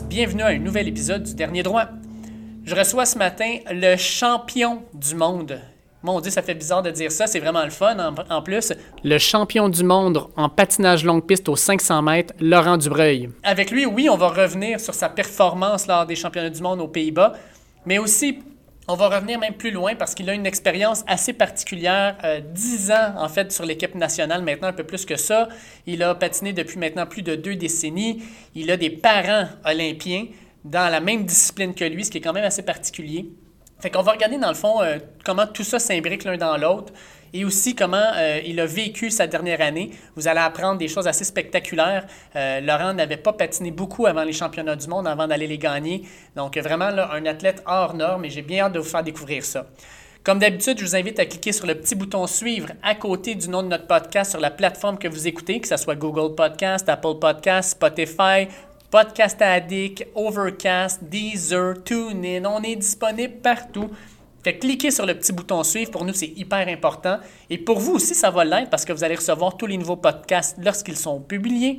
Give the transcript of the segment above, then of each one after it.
Bienvenue à un nouvel épisode du Dernier Droit. Je reçois ce matin le champion du monde. Mon Dieu, ça fait bizarre de dire ça, c'est vraiment le fun en, plus. Le champion du monde en patinage longue piste aux 500 mètres, Laurent Dubreuil. Avec lui, oui, on va revenir sur sa performance lors des championnats du monde aux Pays-Bas, mais aussi on va revenir même plus loin parce qu'il a une expérience assez particulière, euh, dix ans en fait sur l'équipe nationale, maintenant un peu plus que ça. Il a patiné depuis maintenant plus de deux décennies. Il a des parents olympiens dans la même discipline que lui, ce qui est quand même assez particulier. Fait qu'on va regarder dans le fond euh, comment tout ça s'imbrique l'un dans l'autre et aussi comment euh, il a vécu sa dernière année. Vous allez apprendre des choses assez spectaculaires. Euh, Laurent n'avait pas patiné beaucoup avant les championnats du monde, avant d'aller les gagner. Donc vraiment un athlète hors norme et j'ai bien hâte de vous faire découvrir ça. Comme d'habitude, je vous invite à cliquer sur le petit bouton Suivre à côté du nom de notre podcast sur la plateforme que vous écoutez, que ce soit Google Podcast, Apple Podcast, Spotify, Podcast Addict, Overcast, Deezer, TuneIn. On est disponible partout. Fait cliquez sur le petit bouton suivre. Pour nous, c'est hyper important. Et pour vous aussi, ça va l'être parce que vous allez recevoir tous les nouveaux podcasts lorsqu'ils sont publiés.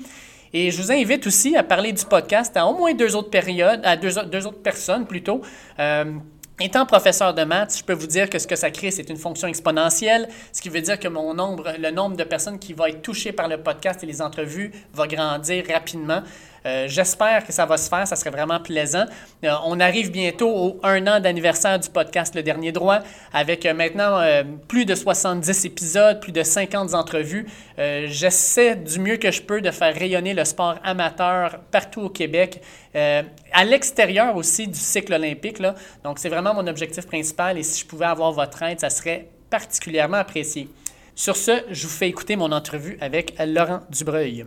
Et je vous invite aussi à parler du podcast à au moins deux autres périodes, à deux, autres personnes plutôt. Euh, Étant professeur de maths, je peux vous dire que ce que ça crée, c'est une fonction exponentielle, ce qui veut dire que mon nombre, le nombre de personnes qui vont être touchées par le podcast et les entrevues va grandir rapidement. Euh, j'espère que ça va se faire, ça serait vraiment plaisant. Euh, on arrive bientôt au un an d'anniversaire du podcast Le Dernier Droit, avec euh, maintenant plus de 70 épisodes, plus de 50 entrevues. J'essaie du mieux que je peux de faire rayonner le sport amateur partout au Québec, à l'extérieur aussi du cycle olympique. Là. Donc c'est vraiment mon objectif principal et si je pouvais avoir votre aide, ça serait particulièrement apprécié. Sur ce, je vous fais écouter mon entrevue avec Laurent Dubreuil.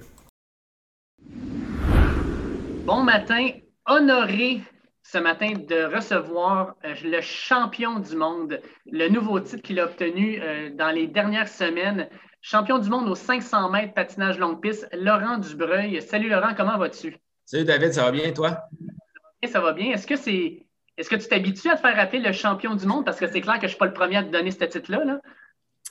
Bon matin, honoré ce matin de recevoir euh, le champion du monde, le nouveau titre qu'il a obtenu euh, dans les dernières semaines, champion du monde aux 500 mètres patinage longue piste, Laurent Dubreuil. Salut Laurent, comment vas-tu? Salut David, ça va bien toi? Ça va bien. Est-ce que c'est est-ce que tu t'habitues à te faire appeler le champion du monde? Parce que c'est clair que je ne suis pas le premier à te donner ce titre-là.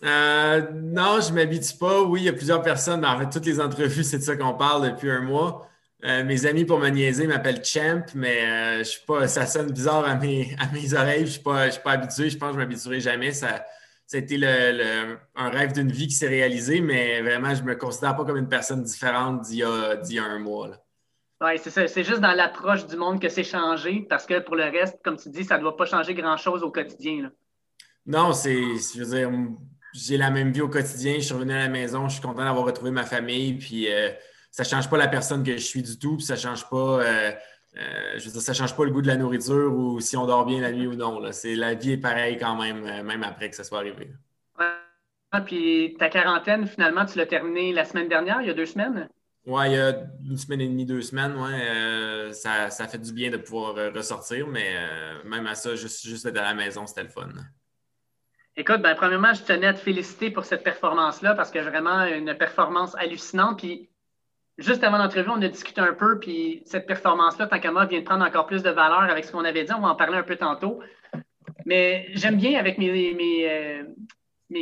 Euh, non, je ne m'habitue pas. Oui, il y a plusieurs personnes. En fait, toutes les entrevues, c'est de ça qu'on parle depuis un mois. Euh, mes amis pour me niaiser m'appellent Champ, mais euh, je suis pas, ça sonne bizarre à mes, à mes oreilles. Je ne suis, pas, suis pas habitué. Je pense que je ne m'habituerai jamais. Ça, ça a été le, un rêve d'une vie qui s'est réalisé, mais vraiment, je ne me considère pas comme une personne différente d'il y a, un mois. Oui, c'est ça. C'est juste dans l'approche du monde que c'est changé, parce que pour le reste, comme tu dis, ça ne doit pas changer grand-chose au quotidien. Non, c'est, je veux dire, j'ai la même vie au quotidien. Je suis revenu à la maison, je suis content d'avoir retrouvé ma famille, puis euh, ça ne change pas la personne que je suis du tout, puis ça change pas. Euh, euh, je veux dire, ça change pas le goût de la nourriture ou si on dort bien la nuit ou non. C'est, la vie est pareille quand même, euh, même après que ça soit arrivé. Ouais. Puis ta quarantaine, finalement, tu l'as terminée la semaine dernière, il y a deux semaines? Oui, il y a une semaine et demie, deux semaines, ouais, ça, ça, fait du bien de pouvoir ressortir, mais même à ça, juste, juste être à la maison, c'était le fun. Écoute, ben, premièrement, je tenais à te féliciter pour cette performance-là parce que vraiment une performance hallucinante. Puis juste avant l'entrevue, on a discuté un peu, puis cette performance-là, tant qu'à moi, vient de prendre encore plus de valeur avec ce qu'on avait dit. On va en parler un peu tantôt. Mais j'aime bien avec mes, mes, euh,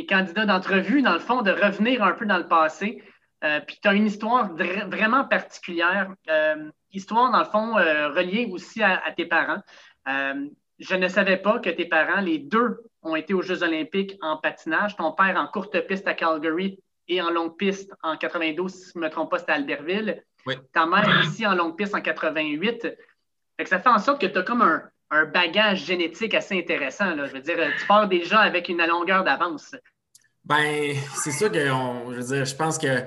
candidats d'entrevue, dans le fond, de revenir un peu dans le passé. Euh, puis tu as une histoire vraiment particulière. Euh, histoire, dans le fond, reliée aussi à, à tes parents. je ne savais pas que tes parents, les deux, ont été aux Jeux olympiques en patinage. Ton père en courte piste à Calgary, et en longue piste en 92, si je ne me trompe pas, c'était Albertville. Ta mère ici en longue piste en 88. ça fait en sorte que tu as comme un, bagage génétique assez intéressant. Je veux dire, tu pars déjà avec une longueur d'avance. Ben, c'est sûr que je veux dire, je pense que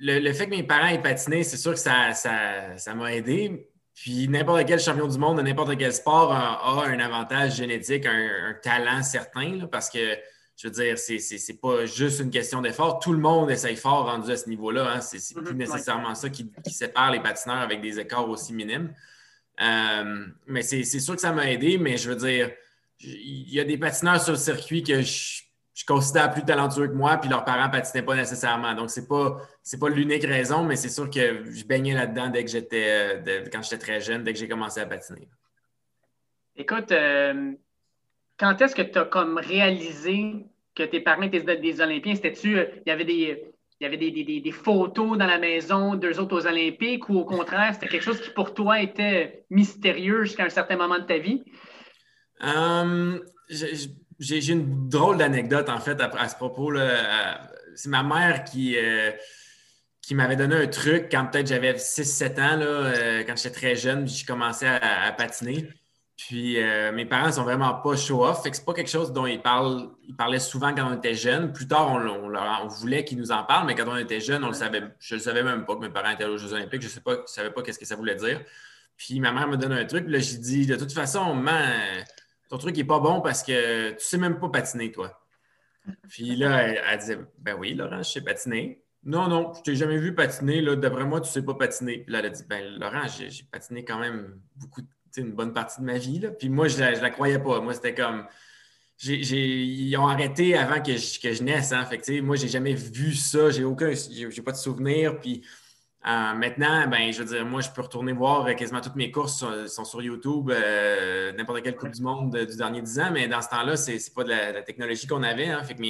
le, fait que mes parents aient patiné, c'est sûr que ça, ça, m'a aidé. Puis n'importe quel champion du monde de n'importe quel sport a, un avantage génétique, un, talent certain, parce que je veux dire, c'est pas juste une question d'effort. Tout le monde essaye fort rendu à ce niveau-là. Hein. C'est plus mhm, nécessairement ça qui, sépare les patineurs avec des écarts aussi minimes. Euh, mais c'est sûr que ça m'a aidé, mais je veux dire, il y a des patineurs sur le circuit que je, considère plus talentueux que moi, puis leurs parents ne patinaient pas nécessairement. Donc, ce n'est pas, pas l'unique raison, mais c'est sûr que je baignais là-dedans dès que j'étais, quand j'étais très jeune, dès que j'ai commencé à patiner. Écoute, euh, quand est-ce que tu as comme réalisé que tes parents étaient des Olympiens? C'était-tu, euh, il y avait des, il y avait des, photos dans la maison, deux autres aux Olympiques, ou au contraire, c'était quelque chose qui pour toi était mystérieux jusqu'à un certain moment de ta vie? Euh, j'ai une drôle d'anecdote, en fait, à, ce propos. C'est ma mère qui, euh, qui m'avait donné un truc quand peut-être j'avais 6-7 ans, là, euh, quand j'étais très jeune, j'ai commencé à, patiner. Puis euh, mes parents sont vraiment pas show-off. Fait que c'est pas quelque chose dont ils parlent. Ils parlaient souvent quand on était jeunes. Plus tard, on, voulait qu'ils nous en parlent, mais quand on était jeunes, on le savait. Je ne savais même pas que mes parents étaient aux Jeux Olympiques. Je ne savais pas qu'est-ce que ça voulait dire. Puis ma mère me donne un truc. Puis là, j'ai dit, de toute façon, maman, ton truc n'est pas bon parce que tu sais même pas patiner, toi. Puis là, elle, disait, ben oui, Laurent, je sais patiner. Non, non, je t'ai jamais vu patiner. D'après moi, tu ne sais pas patiner. Puis là, elle a dit, ben Laurent, j'ai patiné quand même beaucoup de une bonne partie de ma vie. Là. Puis moi, je ne la, croyais pas. Moi, c'était comme. ils ont arrêté avant que je, que je naisse. Hein. Fait moi, j'ai jamais vu ça. J'ai aucun. J'ai pas de souvenir. Puis euh, maintenant, ben, je veux dire, moi, je peux retourner voir quasiment toutes mes courses sont, sur YouTube, euh, n'importe quelle Coupe du Monde du dernier 10 ans, mais dans ce temps-là, c'est n'est pas de la, technologie qu'on avait. Hein. fait que,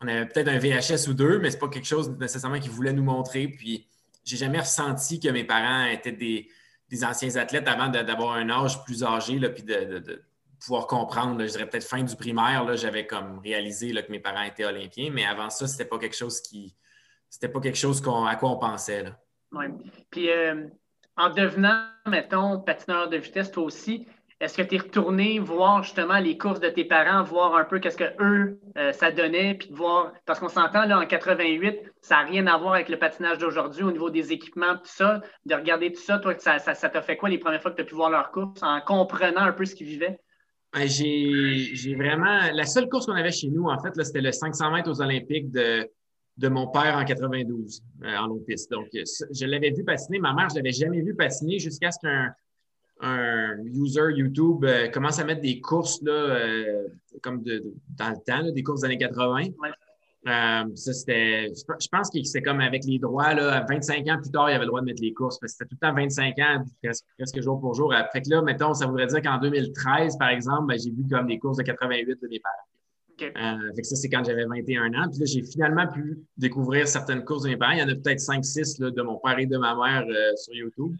on avait peut-être un VHS ou deux, mais c'est pas quelque chose nécessairement qu'ils voulaient nous montrer. Puis j'ai jamais ressenti que mes parents étaient des, des anciens athlètes avant d'avoir un âge plus âgé, là, puis de, pouvoir comprendre. je dirais peut-être fin du primaire, j'avais comme réalisé que mes parents étaient olympiens, mais avant ça, c'était pas quelque chose qui. C'était pas quelque chose à quoi on pensait. Oui. Puis euh, en devenant, mettons, patineur de vitesse, toi aussi, est-ce que tu es retourné voir justement les courses de tes parents, voir un peu qu'est-ce que eux euh, ça donnait, puis voir, parce qu'on s'entend là en 88, ça n'a rien à voir avec le patinage d'aujourd'hui au niveau des équipements, tout ça, de regarder tout ça, toi, ça t'a ça, fait quoi les premières fois que tu as pu voir leurs courses en comprenant un peu ce qu'ils vivaient? Ben, j'ai vraiment. La seule course qu'on avait chez nous, en fait, c'était le 500 mètres aux Olympiques de, de mon père en 92, euh, en long piste. Donc, je l'avais vu patiner. Ma mère, je ne l'avais jamais vu patiner jusqu'à ce qu'un un user YouTube euh, commence à mettre des courses là, euh, comme de, dans le temps, des courses des années 80. Euh, ça, c'était, je pense que c'est comme avec les droits, là, 25 ans plus tard, il y avait le droit de mettre les courses. C'était tout le temps 25 ans, presque, jour pour jour. Fait que là, mettons, ça voudrait dire qu'en 2013, par exemple, ben, j'ai vu comme des courses de 88 de mes parents. fait que ça, c'est quand j'avais 21 ans. Puis là, j'ai finalement pu découvrir certaines courses de mes parents. Il y en a peut-être 5-6 de mon père et de ma mère sur YouTube.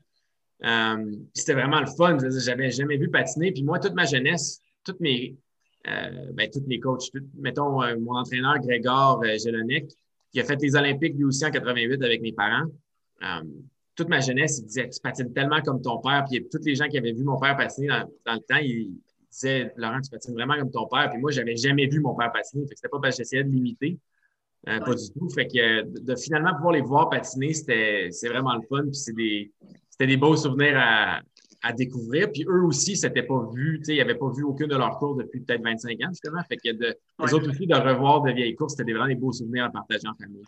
Euh, c'était vraiment le fun. J'avais jamais vu patiner. Puis moi, toute ma jeunesse, toutes mes, euh, ben, tous les coachs, mettons euh, mon entraîneur Grégor euh, qui a fait les Olympiques lui aussi en 88 avec mes parents. toute ma jeunesse, il disait Tu patines tellement comme ton père. Puis tous les gens qui avaient vu mon père patiner dans, le temps, ils, disaient Laurent, tu patines vraiment comme ton père. Puis moi, j'avais jamais vu mon père patiner. Fait que c'était pas parce que j'essayais de l'imiter. Pas du tout. Fait que de, finalement pouvoir les voir patiner, c'était c'est vraiment le fun. Puis c'est des, c'était des beaux souvenirs à, découvrir. Puis eux aussi, c'était pas vu, ils n'avaient pas vu aucune de leurs courses depuis peut-être 25 ans, justement. Fait que de, les autres aussi, de revoir de vieilles courses, c'était vraiment des beaux souvenirs à partager en famille.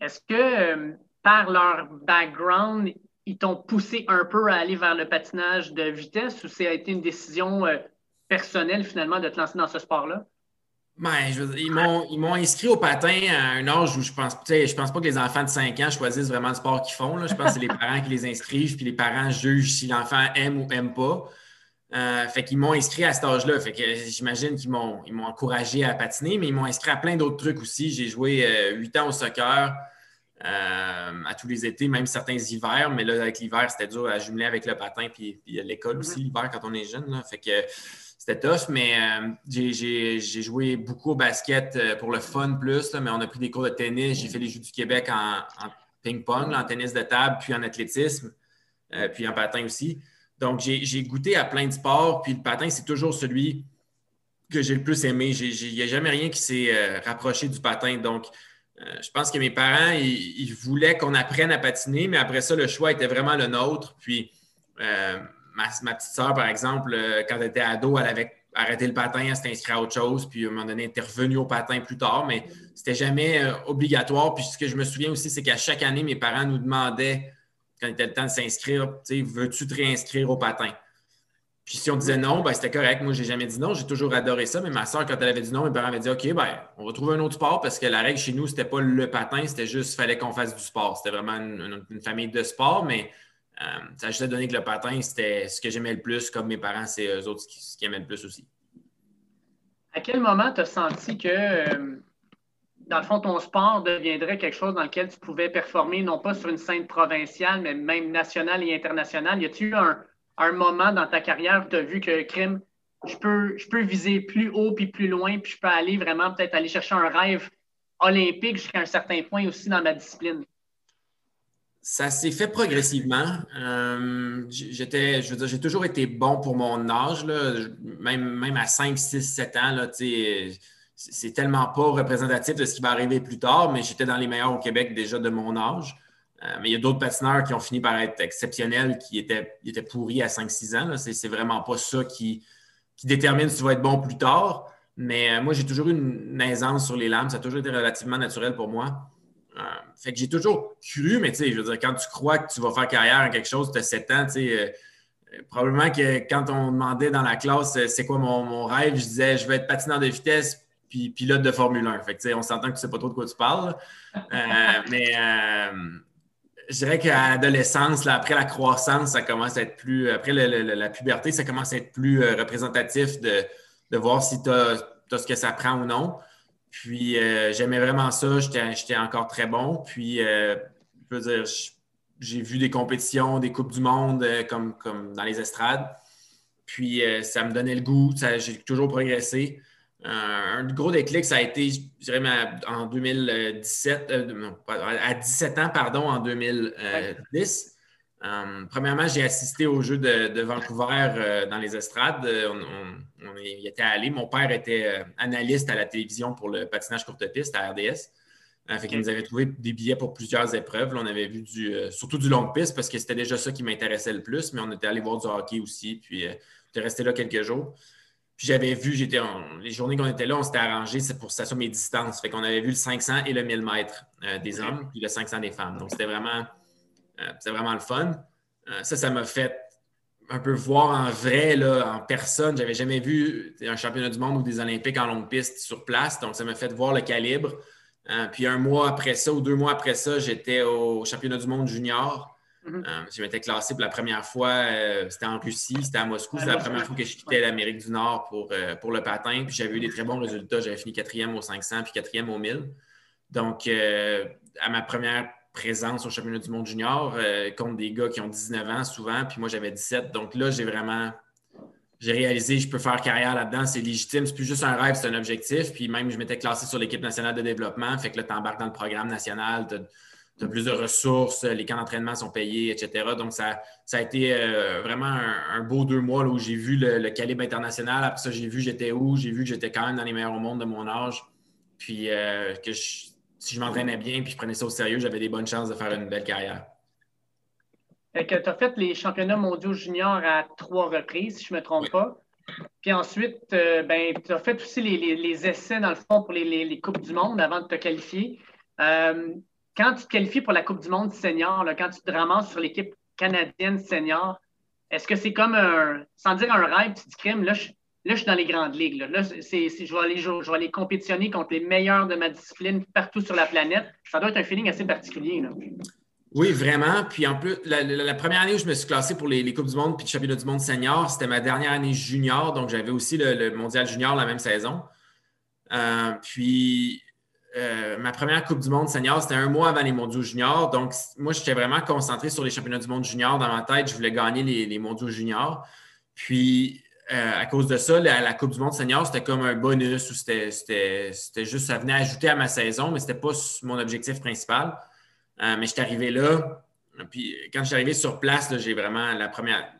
Est-ce que euh, par leur background, ils t'ont poussé un peu à aller vers le patinage de vitesse ou ça a été une décision euh, personnelle finalement de te lancer dans ce sport-là? Ben, ils m'ont inscrit au patin à un âge où je pense, je pense pas que les enfants de 5 ans choisissent vraiment le sport qu'ils font. Là. Je pense que c'est les parents qui les inscrivent, puis les parents jugent si l'enfant aime ou aime pas. Euh, fait qu'ils m'ont inscrit à cet âge-là. Fait que j'imagine qu'ils m'ont encouragé à patiner, mais ils m'ont inscrit à plein d'autres trucs aussi. J'ai joué euh, huit ans au soccer euh, à tous les étés, même certains hivers, mais là, avec l'hiver, c'était dur à jumeler avec le patin, puis, puis l'école aussi, l'hiver, quand on est jeune. Là. Fait que c'était tough, mais euh, j'ai joué beaucoup au basket euh, pour le fun plus, mais on a pris des cours de tennis. J'ai fait les Jeux du Québec en, ping-pong, en tennis de table, puis en athlétisme, euh, puis en patin aussi. Donc, j'ai goûté à plein de sports, puis le patin, c'est toujours celui que j'ai le plus aimé. Il n'y a jamais rien qui s'est rapproché du patin. Donc, je pense que mes parents, ils, voulaient qu'on apprenne à patiner, mais après ça, le choix était vraiment le nôtre. Puis, ma, petite sœur, par exemple, euh, quand elle était ado, elle avait arrêté le patin, elle s'était inscrite à autre chose, puis à un moment donné, elle était revenue au patin plus tard, mais c'était jamais euh, obligatoire. Puis ce que je me souviens aussi, c'est qu'à chaque année, mes parents nous demandaient, quand il était le temps de s'inscrire, veux-tu te réinscrire au patin? Puis si on disait non, ben, c'était correct. Moi, j'ai jamais dit non. J'ai toujours adoré ça. Mais ma soeur, quand elle avait dit non, mes parents avaient dit OK, ben, on va trouver un autre sport parce que la règle chez nous, c'était pas le patin, c'était juste fallait qu'on fasse du sport. C'était vraiment une, famille de sport, mais ça a juste donné que le patin, c'était ce que j'aimais le plus, comme mes parents, c'est eux autres ce qui aimaient le plus aussi. À quel moment tu as senti que euh, dans le fond, ton sport deviendrait quelque chose dans lequel tu pouvais performer, non pas sur une scène provinciale, mais même nationale et internationale? Y a-t-il eu un, moment dans ta carrière où tu as vu que crime, je peux, je peux viser plus haut puis plus loin, puis je peux aller vraiment peut-être aller chercher un rêve olympique jusqu'à un certain point aussi dans ma discipline? Ça s'est fait progressivement. Euh, j'étais, je veux dire, j'ai toujours été bon pour mon âge, Même, même à 5, 6, 7 ans, là, c'est tellement pas représentatif de ce qui va arriver plus tard, mais j'étais dans les meilleurs au Québec déjà de mon âge. Euh, mais il y a d'autres patineurs qui ont fini par être exceptionnels, qui étaient, étaient pourris à 5-6 ans. C'est vraiment pas ça qui, qui, détermine si tu vas être bon plus tard. Mais euh, moi, j'ai toujours eu une aisance sur les lames. Ça a toujours été relativement naturel pour moi. Fait que j'ai toujours cru, mais tu sais, je veux dire, quand tu crois que tu vas faire carrière en quelque chose, tu as 7 ans, tu sais, euh, probablement que quand on demandait dans la classe c'est quoi mon, rêve, je disais je veux être patineur de vitesse puis pilote de Formule 1. Fait que, tu sais, on s'entend que tu sais pas trop de quoi tu parles. mais je dirais qu'à l'adolescence, après la croissance, ça commence à être plus. Après la puberté, ça commence à être plus représentatif de de voir si tu as, ce que ça prend ou non. Puis euh, j'aimais vraiment ça, j'étais encore très bon. Puis, euh, je veux dire, j'ai vu des compétitions, des Coupes du Monde euh, comme, comme dans les estrades. Puis ça me donnait le goût, j'ai toujours progressé. un gros déclic, ça a été, je dirais, en 2017, à 17 ans, pardon, en 2010. Euh, premièrement, j'ai assisté au jeu de, Vancouver euh, dans les estrades. Euh, on, y était allé. Mon père était analyste à la télévision pour le patinage courte piste à RDS. fait qu'il nous avait trouvé des billets pour plusieurs épreuves. on avait vu du, surtout du long piste parce que c'était déjà ça qui m'intéressait le plus, mais on était allé voir du hockey aussi. Puis j'étais resté là quelques jours. Puis j'avais vu, j'étais les journées qu'on était là, on s'était arrangé pour ça sur mes distances. Fait qu'on avait vu le 500 et le 1000 mètres des hommes, puis le 500 des femmes. Donc c'était vraiment euh, c'est vraiment le fun. Euh, ça, ça m'a fait un peu voir en vrai, là, en personne. J'avais jamais vu un championnat du monde ou des Olympiques en longue piste sur place. Donc, ça m'a fait voir le calibre. Euh, puis un mois après ça ou deux mois après ça, j'étais au championnat du monde junior. Mm-hmm. je m'étais classé pour la première fois, c'était en Russie, c'était à Moscou. C'était la première fois que je quittais l'Amérique du Nord pour, pour le patin. Puis j'avais eu des très bons résultats. J'avais fini quatrième au 500 puis quatrième au 1000. Donc, à ma première présence au championnat du monde junior euh, contre des gars qui ont 19 ans souvent, puis moi j'avais 17. Donc là, j'ai vraiment j'ai réalisé je peux faire carrière là-dedans, c'est légitime, c'est plus juste un rêve, c'est un objectif. Puis même, je m'étais classé sur l'équipe nationale de développement, fait que là, tu embarques dans le programme national, tu as, plus de ressources, les camps d'entraînement sont payés, etc. Donc, ça, ça a été euh, vraiment un, beau deux mois où j'ai vu le, calibre international. Après ça, j'ai vu j'étais où, j'ai vu que j'étais quand même dans les meilleurs au monde de mon âge. Puis euh, que je, si je m'entraînais bien puis je prenais ça au sérieux, j'avais des bonnes chances de faire une belle carrière. tu as fait les championnats mondiaux juniors à trois reprises, si je ne me trompe pas. Puis ensuite, euh, ben, tu as fait aussi les, essais, dans le fond, pour les, Coupes du Monde avant de te qualifier. Euh, quand tu te qualifies pour la Coupe du Monde senior, quand tu te ramasses sur l'équipe canadienne senior, est-ce que c'est comme un, sans dire un rêve, tu te crime, là, je, Là, je suis dans les grandes ligues. Là, je, vais aller, compétitionner contre les meilleurs de ma discipline partout sur la planète. Ça doit être un feeling assez particulier. Oui, vraiment. Puis en plus, la, première année où je me suis classé pour les, Coupes du Monde puis le championnat du monde senior, c'était ma dernière année junior. Donc, j'avais aussi le, mondial junior la même saison. Euh, puis, euh, ma première Coupe du monde senior, c'était un mois avant les mondiaux juniors. Donc, moi, j'étais vraiment concentré sur les championnats du monde junior. Dans ma tête, je voulais gagner les, les mondiaux juniors. Puis, euh, à cause de ça, la, Coupe du Monde senior, c'était comme un bonus ou c'était juste, ça venait ajouter à ma saison, mais ce n'était pas mon objectif principal. Euh, mais je suis arrivé là. Puis quand je suis arrivé sur place, j'ai vraiment la première,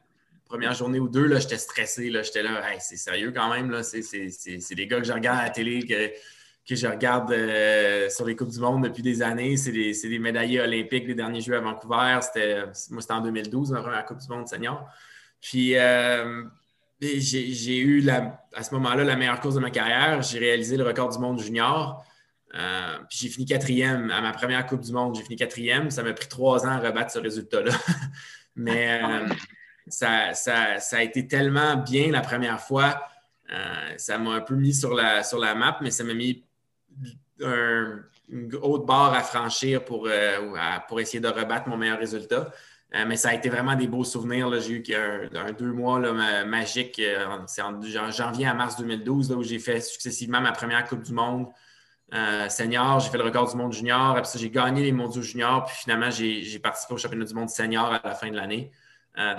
première journée ou deux, j'étais stressé. J'étais là, c'est sérieux quand même. C'est des gars que je regarde à la télé, que, je regarde euh, sur les Coupes du Monde depuis des années. C'est des, des, médaillés olympiques des derniers Jeux à Vancouver. Moi, c'était en 2012, la première Coupe du Monde senior. Puis j'ai eu à ce moment-là la meilleure course de ma carrière. J'ai réalisé le record du monde junior. Euh, puis j'ai fini quatrième à ma première Coupe du Monde. J'ai fini quatrième. Ça m'a pris trois ans à rebattre ce résultat-là. Mais euh, ça, a été tellement bien la première fois. Euh, ça m'a un peu mis sur la, sur la map, mais ça m'a mis une haute barre à franchir pour, pour essayer de rebattre mon meilleur résultat. Euh, mais ça a été vraiment des beaux souvenirs. J'ai eu un, deux mois magique. Euh, c'est en janvier à mars 2012 où j'ai fait successivement ma première Coupe du Monde, senior. J'ai fait le record du monde junior. Après j'ai gagné les mondiaux juniors. Puis finalement, j'ai participé au championnat du monde senior à la fin de l'année.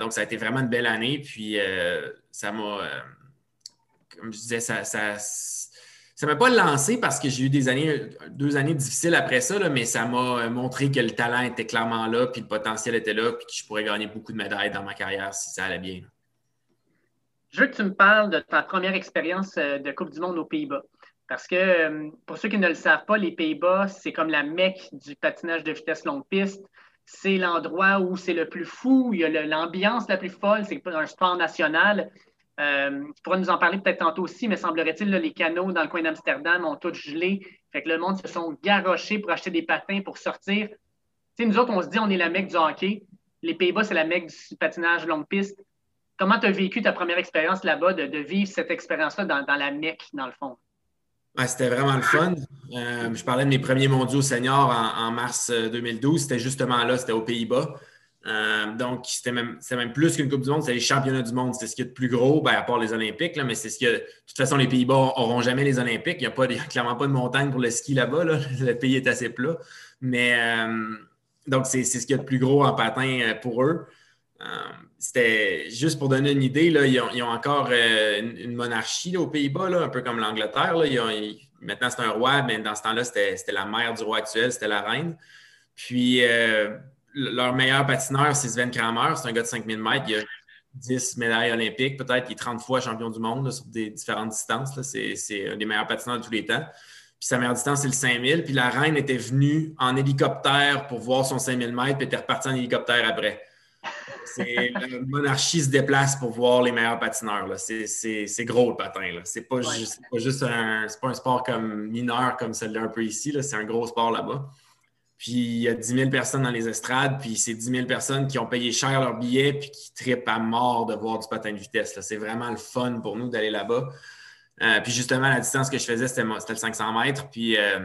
donc, ça a été vraiment une belle année. Puis ça m'a, comme je disais, ça ça ne m'a pas lancé parce que j'ai eu des années, deux années difficiles après ça, mais ça m'a montré que le talent était clairement là, puis le potentiel était là, puis que je pourrais gagner beaucoup de médailles dans ma carrière si ça allait bien. Je veux que tu me parles de ta première expérience euh, de Coupe du Monde aux Pays-Bas. Parce que euh, pour ceux qui ne le savent pas, les Pays-Bas, c'est comme la mecque du patinage de vitesse longue piste. C'est l'endroit où c'est le plus fou, il y a l'ambiance la plus folle, c'est un sport national. Euh, tu pourras nous en parler peut-être tantôt aussi, mais semblerait-il, les canaux dans le coin d'Amsterdam ont tous gelé. Fait que le monde se sont garochés pour acheter des patins pour sortir. nous autres, on se dit on est la mecque du hockey. Les Pays-Bas, c'est la mecque du patinage longue piste. Comment tu as vécu ta première expérience là-bas, de, vivre cette expérience-là dans, la mecque, dans le fond? c'était vraiment le fun. Euh, je parlais de mes premiers mondiaux seniors en mars 2012. Euh, c'était justement là, c'était aux Pays-Bas. Euh, donc, c'était même, même, plus qu'une Coupe du Monde, c'est les championnats du monde. C'est ce qu'il y a de plus gros, ben, à part les Olympiques, là, mais c'est ce que. De toute façon, les Pays-Bas n'auront jamais les Olympiques. Il n'y a, clairement pas de montagne pour le ski là-bas. Le pays est assez plat. Mais euh, donc, c'est ce qu'il y a de plus gros en patin euh, pour eux. C'était juste pour donner une idée, là, ils, ont, encore une, monarchie aux Pays-Bas, un peu comme l'Angleterre. Maintenant, c'est un roi, mais dans ce temps-là, c'était la mère du roi actuel, c'était la reine. Puis, leur meilleur patineur, c'est Sven Kramer. C'est un gars de 5000 mètres. Il a 10 médailles olympiques, peut-être. Il est 30 fois champion du monde sur des différentes distances. C'est un des meilleurs patineurs de tous les temps. Puis sa meilleure distance, c'est le 5000. Puis la reine était venue en hélicoptère pour voir son 5000 mètres, puis était repartie en hélicoptère après. la monarchie se déplace pour voir les meilleurs patineurs. C'est gros le patin. C'est pas, juste, pas juste un, pas un sport comme mineur comme celui-là un peu ici. C'est un gros sport là-bas. Puis il y a 10 000 personnes dans les estrades, puis c'est 10 000 personnes qui ont payé cher leur billet, puis qui trippent à mort de voir du patin de vitesse. C'est vraiment le fun pour nous d'aller là-bas. Euh, puis justement, la distance que je faisais, c'était le 500 mètres. Puis euh,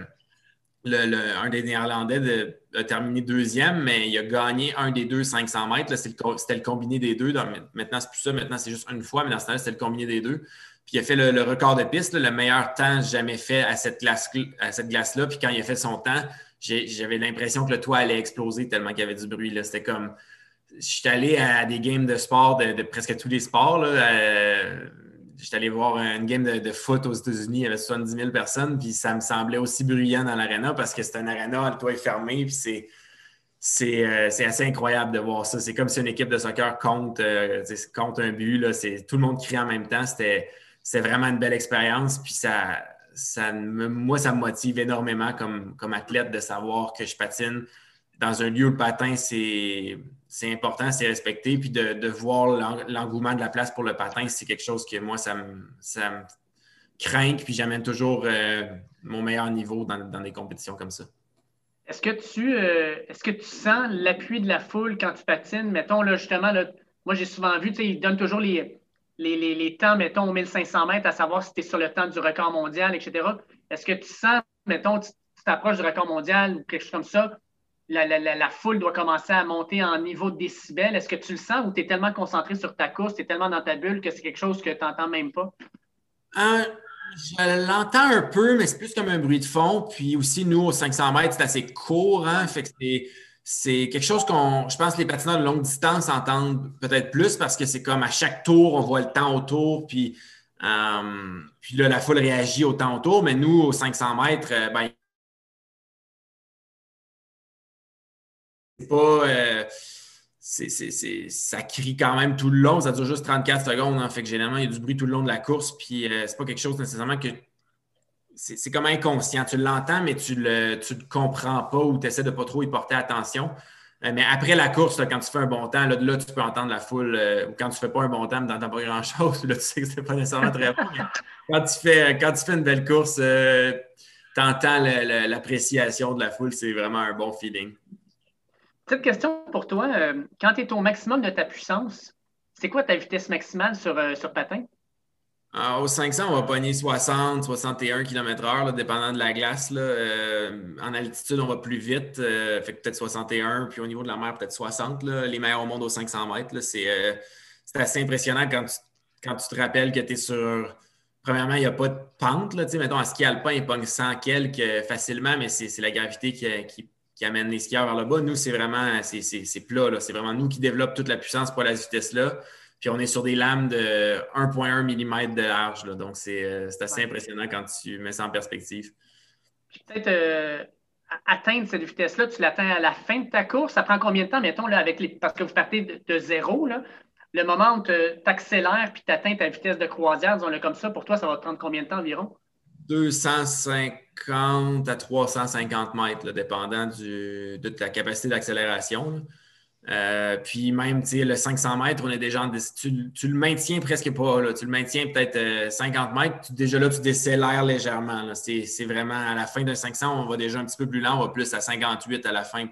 un des Néerlandais a terminé deuxième, mais il a gagné un des deux 500 mètres. C'était le, combiné des deux. maintenant, c'est plus ça. Maintenant, c'est juste une fois, mais dans ce temps-là, c'était le combiné des deux. Puis il a fait le, record de piste, le meilleur temps jamais fait à cette glace-là. Puis quand il a fait son temps, j'avais l'impression que le toit allait exploser tellement qu'il y avait du bruit. C'était comme. Je suis allé à des games de sport de, presque tous les sports. Euh, J'étais allé voir une game de, foot aux États-Unis, il y avait 70 000 personnes, puis ça me semblait aussi bruyant dans l'aréna parce que c'est un aréna, le toit est fermé, puis c'est. Euh, c'est assez incroyable de voir ça. C'est comme si une équipe de soccer compte, euh, compte un but. Là, tout le monde crie en même temps. C'était vraiment une belle expérience. Puis ça, ça moi, ça me motive énormément comme, comme athlète de savoir que je patine dans un lieu où le patin, c'est important, c'est respecté. Puis de, voir l'engouement de la place pour le patin, c'est quelque chose que moi, ça me, ça craint. Puis j'amène toujours euh, mon meilleur niveau dans, des compétitions comme ça. Est-ce que tu euh, est-ce que tu sens l'appui de la foule quand tu patines? Mettons, là, justement, là, moi j'ai souvent vu, ils donnent toujours les, les, temps, mettons, au 1500 mètres, à savoir si tu es sur le temps du record mondial, etc. Est-ce que tu sens, mettons, tu t'approches du record mondial ou quelque chose comme ça, la, foule doit commencer à monter en niveau de décibels? Est-ce que tu le sens ou tu es tellement concentré sur ta course, tu es tellement dans ta bulle que c'est quelque chose que tu n'entends même pas? Euh, je l'entends un peu, mais c'est plus comme un bruit de fond. Puis aussi, nous, aux 500 mètres, c'est assez court. Hein? Fait que c'est c'est quelque chose qu'on, je pense que les patineurs de longue distance entendent peut-être plus parce que c'est comme à chaque tour, on voit le temps autour, puis, euh, puis là, la foule réagit au temps autour. Mais nous, aux 500 mètres, euh, ben, c'est pas. Euh, ça crie quand même tout le long. Ça dure juste 34 secondes. Hein. fait que généralement, il y a du bruit tout le long de la course. Puis c'est pas quelque chose nécessairement que c'est comme inconscient. Tu l'entends, mais tu le, le comprends pas ou tu essaies de pas trop y porter attention. Euh, mais après la course, quand tu fais un bon temps, là, tu peux entendre la foule. Euh, ou quand tu fais pas un bon temps, tu n'entends pas grand-chose. Là, tu sais que c'est pas nécessairement très bon. quand, tu fais, quand tu fais une belle course, euh, tu entends l'appréciation de la foule. C'est vraiment un bon feeling. Petite question pour toi. quand tu es au maximum de ta puissance, c'est quoi ta vitesse maximale sur, sur patin? Au 500, on va pogner 60, 61 km/h, dépendant de la glace. Euh, en altitude, on va plus vite, euh, fait peut-être 61, puis au niveau de la mer, peut-être 60. Les meilleurs au monde aux 500 mètres. Euh, c'est assez impressionnant quand tu, quand tu te rappelles que tu es sur premièrement, il n'y a pas de pente. Là, mettons, à ski alpin, il pogne 100 quelques facilement, mais c'est la gravité qui, amène les skieurs vers le bas. Nous, c'est vraiment plat. C'est vraiment nous qui développons toute la puissance pour la vitesse-là. Puis on est sur des lames de 1,1 mm de large. Donc, euh, c'est assez impressionnant quand tu mets ça en perspective. Peut-être euh, atteindre cette vitesse-là, tu l'atteins à la fin de ta course. Ça prend combien de temps, mettons, là, avec les... parce que vous partez de, zéro, là, le moment où tu accélères puis tu atteins ta vitesse de croisière, disons-le comme ça, pour toi, ça va te prendre combien de temps environ? 250 à 350 mètres, dépendant de ta capacité d'accélération. Euh, puis même, le 500 mètres, on est déjà en, tu, tu, le maintiens presque pas. Tu le maintiens peut-être 50 euh, mètres. déjà là, tu décélères légèrement. C'est vraiment à la fin d'un 500, on va déjà un petit peu plus lent. On va plus à 58 à la fin,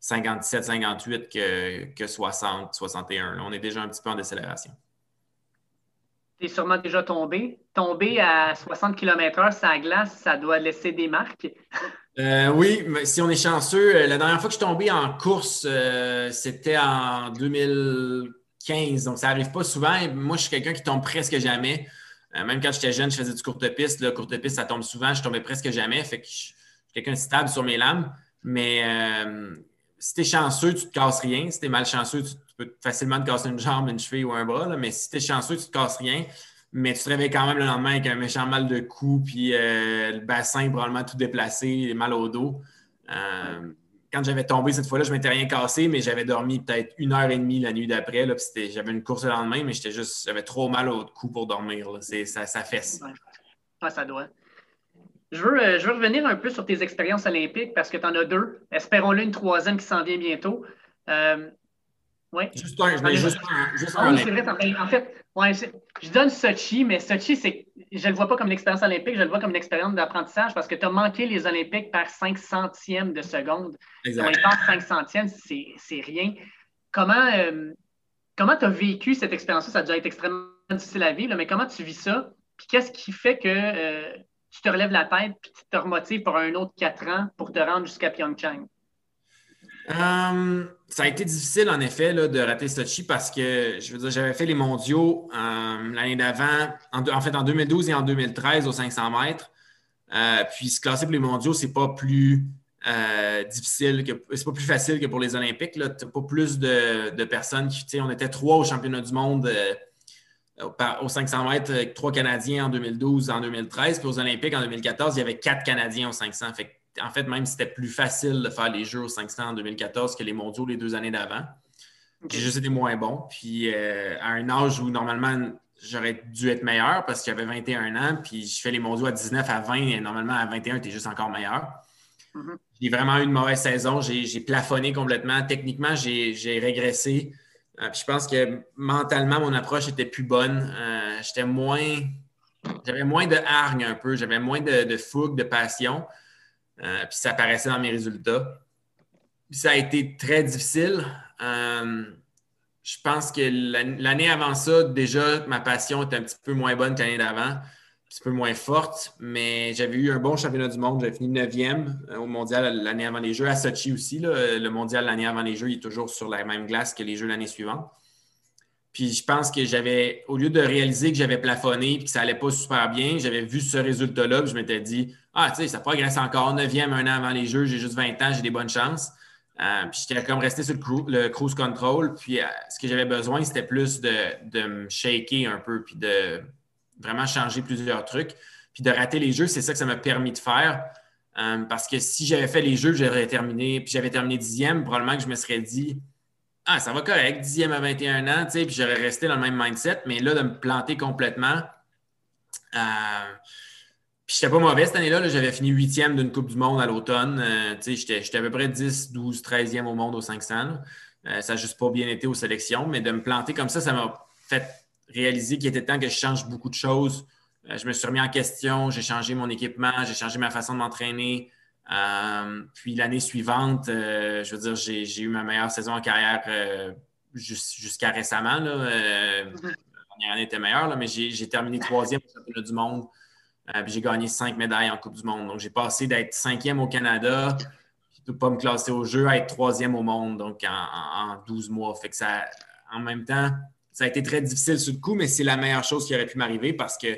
57, 58 que, que 60, 61. on est déjà un petit peu en décélération. Tu es sûrement déjà tombé. Tomber à 60 km/h sa glace, ça doit laisser des marques. Euh, oui, si on est chanceux, euh, la dernière fois que je suis tombé en course, euh, c'était en 2015. Donc, ça n'arrive pas souvent. Moi, je suis quelqu'un qui tombe presque jamais. même quand j'étais jeune, je faisais du courte piste. Le courte piste, ça tombe souvent. Je tombais presque jamais. Fait que je suis quelqu'un stable sur mes lames. Mais si tu es chanceux, tu ne te casses rien. Si tu es malchanceux, tu, peux facilement te casser une jambe, une cheville ou un bras. Mais si tu es chanceux, tu ne te casses rien mais tu te réveilles quand même le lendemain avec un méchant mal de cou, puis euh, le bassin probablement tout déplacé, mal au dos. Euh, quand j'avais tombé cette fois-là, je ne m'étais rien cassé, mais j'avais dormi peut-être une heure et demie la nuit d'après. J'avais une course le lendemain, mais j'étais juste, j'avais trop mal au cou pour dormir. Ça, ça fesse. Ça doit. Je veux, euh, je veux revenir un peu sur tes expériences olympiques parce que tu en as deux. Espérons-le une troisième qui s'en vient bientôt. oui. Juste un, je juste un, juste ah c'est vrai. En fait, Ouais, je, donne Sochi, mais Sochi, c'est, je ne le vois pas comme une expérience olympique, je le vois comme une expérience d'apprentissage parce que tu as manqué les Olympiques par 5 centièmes de seconde. Exact. On 5 centièmes, c'est, rien. Comment euh, comment tu as vécu cette expérience-là? Ça a dû être extrêmement difficile à vivre, mais comment tu vis ça? Puis qu'est-ce qui fait que euh, tu te relèves la tête puis tu te remotives pour un autre 4 ans pour te rendre jusqu'à Pyeongchang? Euh, ça a été difficile, en effet, de rater Sochi parce que, je veux dire, j'avais fait les mondiaux euh, l'année d'avant, en, fait, en 2012 et en 2013 aux 500 mètres. Euh, puis se classer pour les mondiaux, c'est pas plus difficile, que, c'est pas plus facile que pour les Olympiques. Pas plus de, personnes qui, on était trois au championnat du monde aux 500 mètres, trois Canadiens en 2012, en 2013. Puis aux Olympiques en 2014, il y avait quatre Canadiens aux 500. Fait en fait, même c'était plus facile de faire les Jeux aux 500 en 2014 que les mondiaux les deux années d'avant. J'ai juste été moins bon. Puis euh, à un âge où normalement j'aurais dû être meilleur parce que j'avais 21 ans, puis je fais les mondiaux à 19, à 20, et normalement à 21, tu es juste encore meilleur. Mm-hmm. J'ai vraiment eu une mauvaise saison. J'ai plafonné complètement. Techniquement, j'ai régressé. Euh, je pense que mentalement, mon approche était plus bonne. Euh, j'étais moins. J'avais moins de hargne un peu. J'avais moins de, de, fougue, de passion. Euh, puis ça apparaissait dans mes résultats. Puis ça a été très difficile. Euh, je pense que l'année avant ça, déjà, ma passion était un petit peu moins bonne que l'année d'avant, un petit peu moins forte, mais j'avais eu un bon championnat du monde. J'avais fini 9e euh, au mondial l'année avant les Jeux, à Sochi aussi. le mondial l'année avant les Jeux, est toujours sur la même glace que les Jeux l'année suivante. Puis je pense que j'avais, au lieu de réaliser que j'avais plafonné et que ça n'allait pas super bien, j'avais vu ce résultat-là, je m'étais dit, ah, tu sais, ça progresse encore, 9e, un an avant les Jeux, j'ai juste 20 ans, j'ai des bonnes chances. Euh, puis j'étais comme resté sur le, cruise control. Puis euh, ce que j'avais besoin, c'était plus de, me shaker un peu, puis de vraiment changer plusieurs trucs. Puis de rater les Jeux, c'est ça que ça m'a permis de faire. Euh, parce que si j'avais fait les Jeux, j'aurais terminé, puis j'avais terminé dixième, probablement que je me serais dit, ah, ça va correct, dixième à 21 ans, tu sais, puis j'aurais resté dans le même mindset. Mais là, de me planter complètement, euh, puis j'étais pas mauvais cette année-là. j'avais fini huitième d'une Coupe du Monde à l'automne. Euh, tu sais, j'étais à peu près 10, 12, 13e au monde aux 500. Euh, ça n'a juste pas bien été aux sélections. Mais de me planter comme ça, ça m'a fait réaliser qu'il était temps que je change beaucoup de choses. je me suis remis en question, j'ai changé mon équipement, j'ai changé ma façon de m'entraîner. Euh, puis l'année suivante, euh, je veux dire, j'ai eu ma meilleure saison en carrière euh, jusqu'à récemment. La dernière année était meilleure, mais j'ai terminé troisième au championnat du monde. j'ai gagné cinq médailles en Coupe du Monde. Donc j'ai passé d'être cinquième au Canada, puis de pas me classer au jeu, à être troisième au monde, donc en, en, 12 mois. Fait que ça, en même temps, ça a été très difficile sur le coup, mais c'est la meilleure chose qui aurait pu m'arriver parce que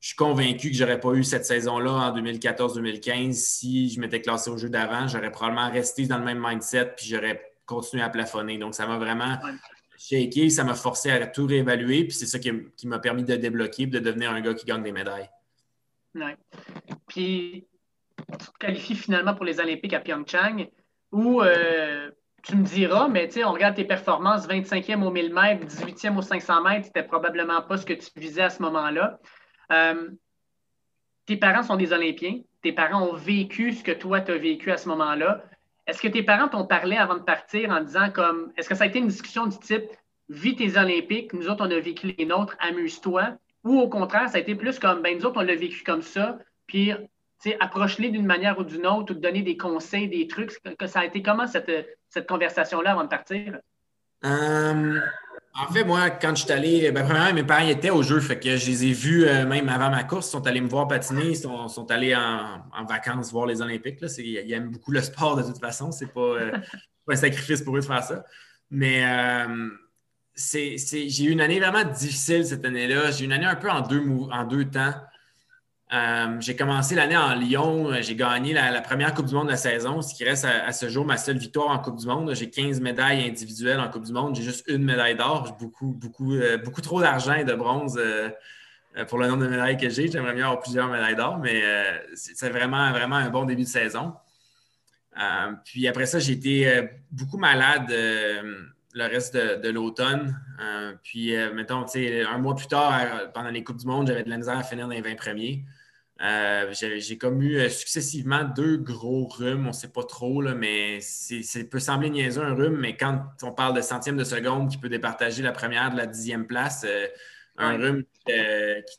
je suis convaincu que je n'aurais pas eu cette saison-là en 2014-2015 si je m'étais classé au jeu d'avant. J'aurais probablement resté dans le même mindset puis j'aurais continué à plafonner. Donc, ça m'a vraiment shaké, ça m'a forcé à tout réévaluer. Puis c'est ça qui, m'a permis de débloquer et de devenir un gars qui gagne des médailles. Oui. Puis, tu te qualifies finalement pour les Olympiques à Pyeongchang où euh, tu me diras, mais tu sais, on regarde tes performances 25e au 1000 mètres, 18e au 500 mètres, c'était probablement pas ce que tu visais à ce moment-là. Euh, tes parents sont des Olympiens. Tes parents ont vécu ce que toi, tu as vécu à ce moment-là. Est-ce que tes parents t'ont parlé avant de partir en disant comme est-ce que ça a été une discussion du type vis tes Olympiques, nous autres, on a vécu les nôtres, amuse-toi? Ou au contraire, ça a été plus comme ben nous autres, on l'a vécu comme ça, puis approche-les d'une manière ou d'une autre ou de donner des conseils, des trucs. Que ça a été comment cette, cette conversation-là avant de partir? Euh, en fait, moi, quand je suis allé, ben, premièrement, mes parents étaient au jeu, fait que je les ai vus euh, même avant ma course. Ils sont allés me voir patiner, ils sont, allés en, vacances voir les Olympiques. Ils aiment beaucoup le sport de toute façon. C'est pas, euh, pas un sacrifice pour eux de faire ça. Mais euh, j'ai eu une année vraiment difficile cette année-là. J'ai eu une année un peu en deux, en deux temps. Euh, j'ai commencé l'année en Lyon. J'ai gagné la, première Coupe du Monde de la saison, ce qui reste à, ce jour ma seule victoire en Coupe du Monde. J'ai 15 médailles individuelles en Coupe du Monde. J'ai juste une médaille d'or. J'ai beaucoup, beaucoup, euh, beaucoup trop d'argent et de bronze euh, pour le nombre de médailles que j'ai. J'aimerais bien avoir plusieurs médailles d'or, mais c'est vraiment, vraiment un bon début de saison. puis après ça, j'ai été beaucoup malade le reste de, l'automne. puis, mettons, un mois plus tard, pendant les Coupes du Monde, j'avais de la misère à finir dans les 20 premiers. Euh, j'ai comme eu euh, successivement deux gros rhumes, on ne sait pas trop, là, mais ça peut sembler niaiseux un rhume, mais quand on parle de centième de seconde qui peut départager la première de la dixième place, euh, un rhume qui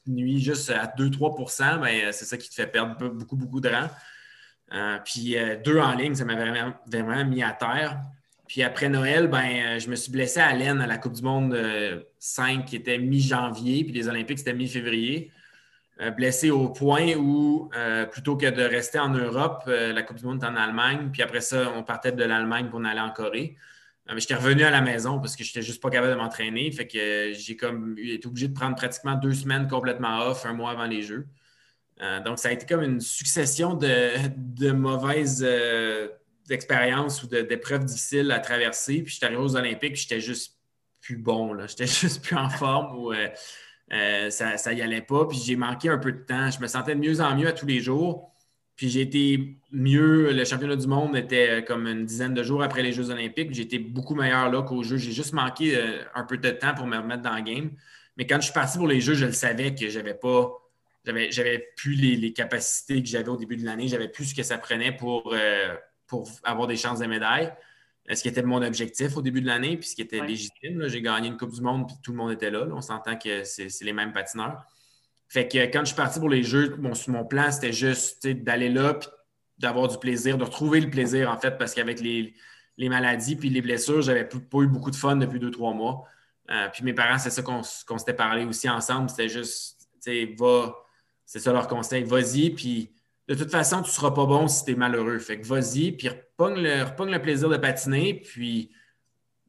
te nuit juste à 2-3% ben, c'est ça qui te fait perdre beaucoup, beaucoup de rang. puis deux en ligne, ça m'a vraiment, vraiment, mis à terre. Puis après Noël, ben, je me suis blessé à laine à la Coupe du Monde 5 qui était mi-janvier, puis les Olympiques, c'était mi-février. Euh, blessé au point où, euh, plutôt que de rester en Europe, euh, la Coupe du Monde est en Allemagne. Puis après ça, on partait de l'Allemagne pour aller en Corée. mais j'étais revenu à la maison parce que je n'étais juste pas capable de m'entraîner. Fait que j'ai comme été obligé de prendre pratiquement deux semaines complètement off, un mois avant les Jeux. donc, ça a été comme une succession de, mauvaises expériences ou d'épreuves difficiles à traverser. Puis j'étais arrivé aux Olympiques, j'étais juste plus bon. J'étais juste plus en forme. Euh, ça n'y allait pas. Puis j'ai manqué un peu de temps. Je me sentais de mieux en mieux à tous les jours. Puis j'ai été mieux. Le championnat du monde était euh, comme une dizaine de jours après les Jeux olympiques. Été beaucoup meilleur là qu'aux Jeux. J'ai juste manqué euh, un peu de temps pour me remettre dans le game. Mais quand je suis parti pour les Jeux, je le savais que j'avais pas. J'avais, plus les, capacités que j'avais au début de l'année. J'avais plus ce que ça prenait pour, pour avoir des chances de médaille ce qui était mon objectif au début de l'année, puis ce qui était légitime. J'ai gagné une Coupe du Monde, puis tout le monde était là. On s'entend que c'est les mêmes patineurs. Fait que quand je suis parti pour les Jeux, mon, mon plan, c'était juste d'aller là, puis d'avoir du plaisir, de retrouver le plaisir, en fait, parce qu'avec les, maladies puis les blessures, j'avais pas eu beaucoup de fun depuis deux, trois mois. Euh, puis mes parents, c'est ça qu'on s'était parlé aussi ensemble. C'était juste, tu sais, va, c'est ça leur conseil, vas-y, puis de toute façon, tu ne seras pas bon si tu es malheureux. Fait que vas-y, puis repogne le, plaisir de patiner, puis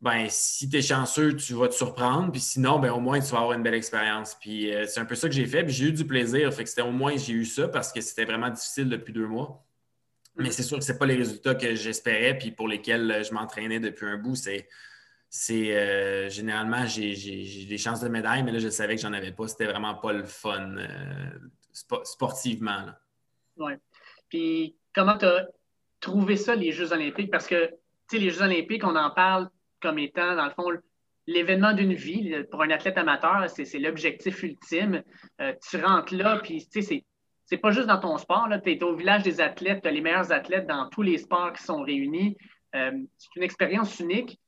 ben, si tu es chanceux, tu vas te surprendre, puis sinon, ben, au moins, tu vas avoir une belle expérience. Puis euh, c'est un peu ça que j'ai fait, puis j'ai eu du plaisir. Fait c'était au moins, j'ai eu ça parce que c'était vraiment difficile depuis deux mois. Mais c'est sûr que ce pas les résultats que j'espérais, puis pour lesquels euh, je m'entraînais depuis un bout. C'est, c'est euh, généralement, j'ai, des chances de médaille, mais là, je savais que j'en avais pas. C'était vraiment pas le fun sportivement. Oui. Puis comment tu as trouvé ça, les Jeux olympiques? Parce que, tu sais, les Jeux olympiques, on en parle comme étant, dans le fond, l'événement d'une vie. Pour un athlète amateur, c'est l'objectif ultime. Euh, tu rentres là, puis, tu sais, c'est pas juste dans ton sport. Tu es au village des athlètes, tu as les meilleurs athlètes dans tous les sports qui sont réunis. Euh, c'est une expérience unique.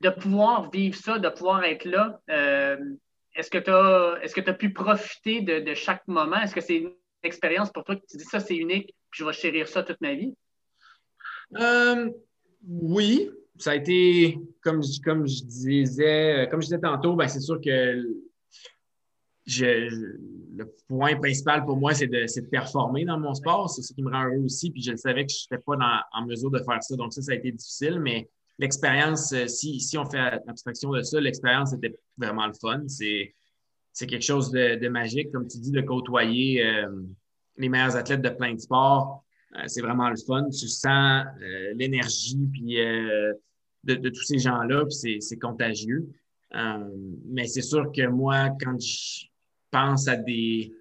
De pouvoir vivre ça, de pouvoir être là, euh, est-ce que tu as, pu profiter de, de chaque moment? Est-ce que c'est expérience pour toi que tu dis ça, c'est unique, puis je vais chérir ça toute ma vie? Euh, oui, ça a été, comme, comme je disais, comme je disais tantôt, ben, c'est sûr que le point principal pour moi, c'est de, de, performer dans mon sport. C'est ce qui me rend heureux aussi. Puis je savais que je n'étais pas en mesure de faire ça. Donc, ça, ça a été difficile. Mais l'expérience, si, si on fait abstraction de ça, l'expérience était vraiment le fun. C'est c'est quelque chose de, magique, comme tu dis, de côtoyer les meilleurs athlètes de plein de sports. c'est vraiment le fun. Tu sens l'énergie puis, de, tous ces gens-là, puis c'est contagieux. mais c'est sûr que moi, quand je pense à des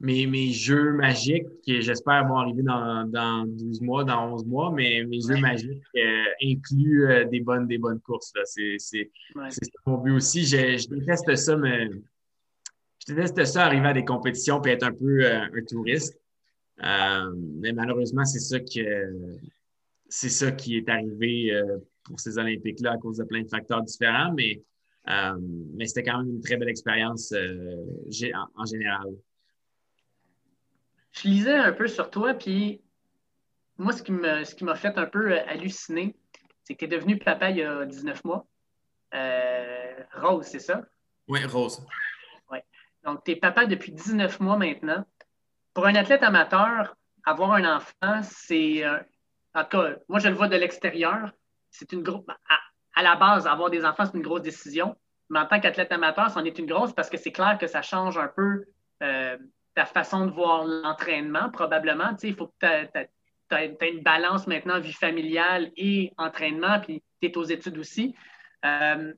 mes, mes jeux magiques, qui j'espère vont arriver dans, dans 12 mois, dans 11 mois, mais mes jeux magiques euh, incluent euh, des, bonnes, des bonnes courses. C'est ouais. mon but aussi. Je, je, déteste ça, mais je déteste ça, arriver à des compétitions et être un peu euh, un touriste. mais malheureusement, c'est ça que c'est ça qui est arrivé pour ces Olympiques-là à cause de plein de facteurs différents, mais, mais c'était quand même une très belle expérience en général je lisais un peu sur toi, puis moi, ce qui m'a, ce qui m'a fait un peu euh, halluciner, c'est que tu es devenu papa il y a 19 mois. Euh, Rose, c'est ça? Oui, Rose. Donc, tu es papa depuis 19 mois maintenant. Pour un athlète amateur, avoir un enfant, c'est. Euh, en tout cas, moi, je le vois de l'extérieur. C'est une grosse. À, la base, avoir des enfants, c'est une grosse décision. Mais en tant qu'athlète amateur, c'en est une grosse parce que c'est clair que ça change un peu ta façon de voir l'entraînement, probablement. il faut que tu aies une balance maintenant, vie familiale et entraînement, puis tu es aux études aussi. Euh,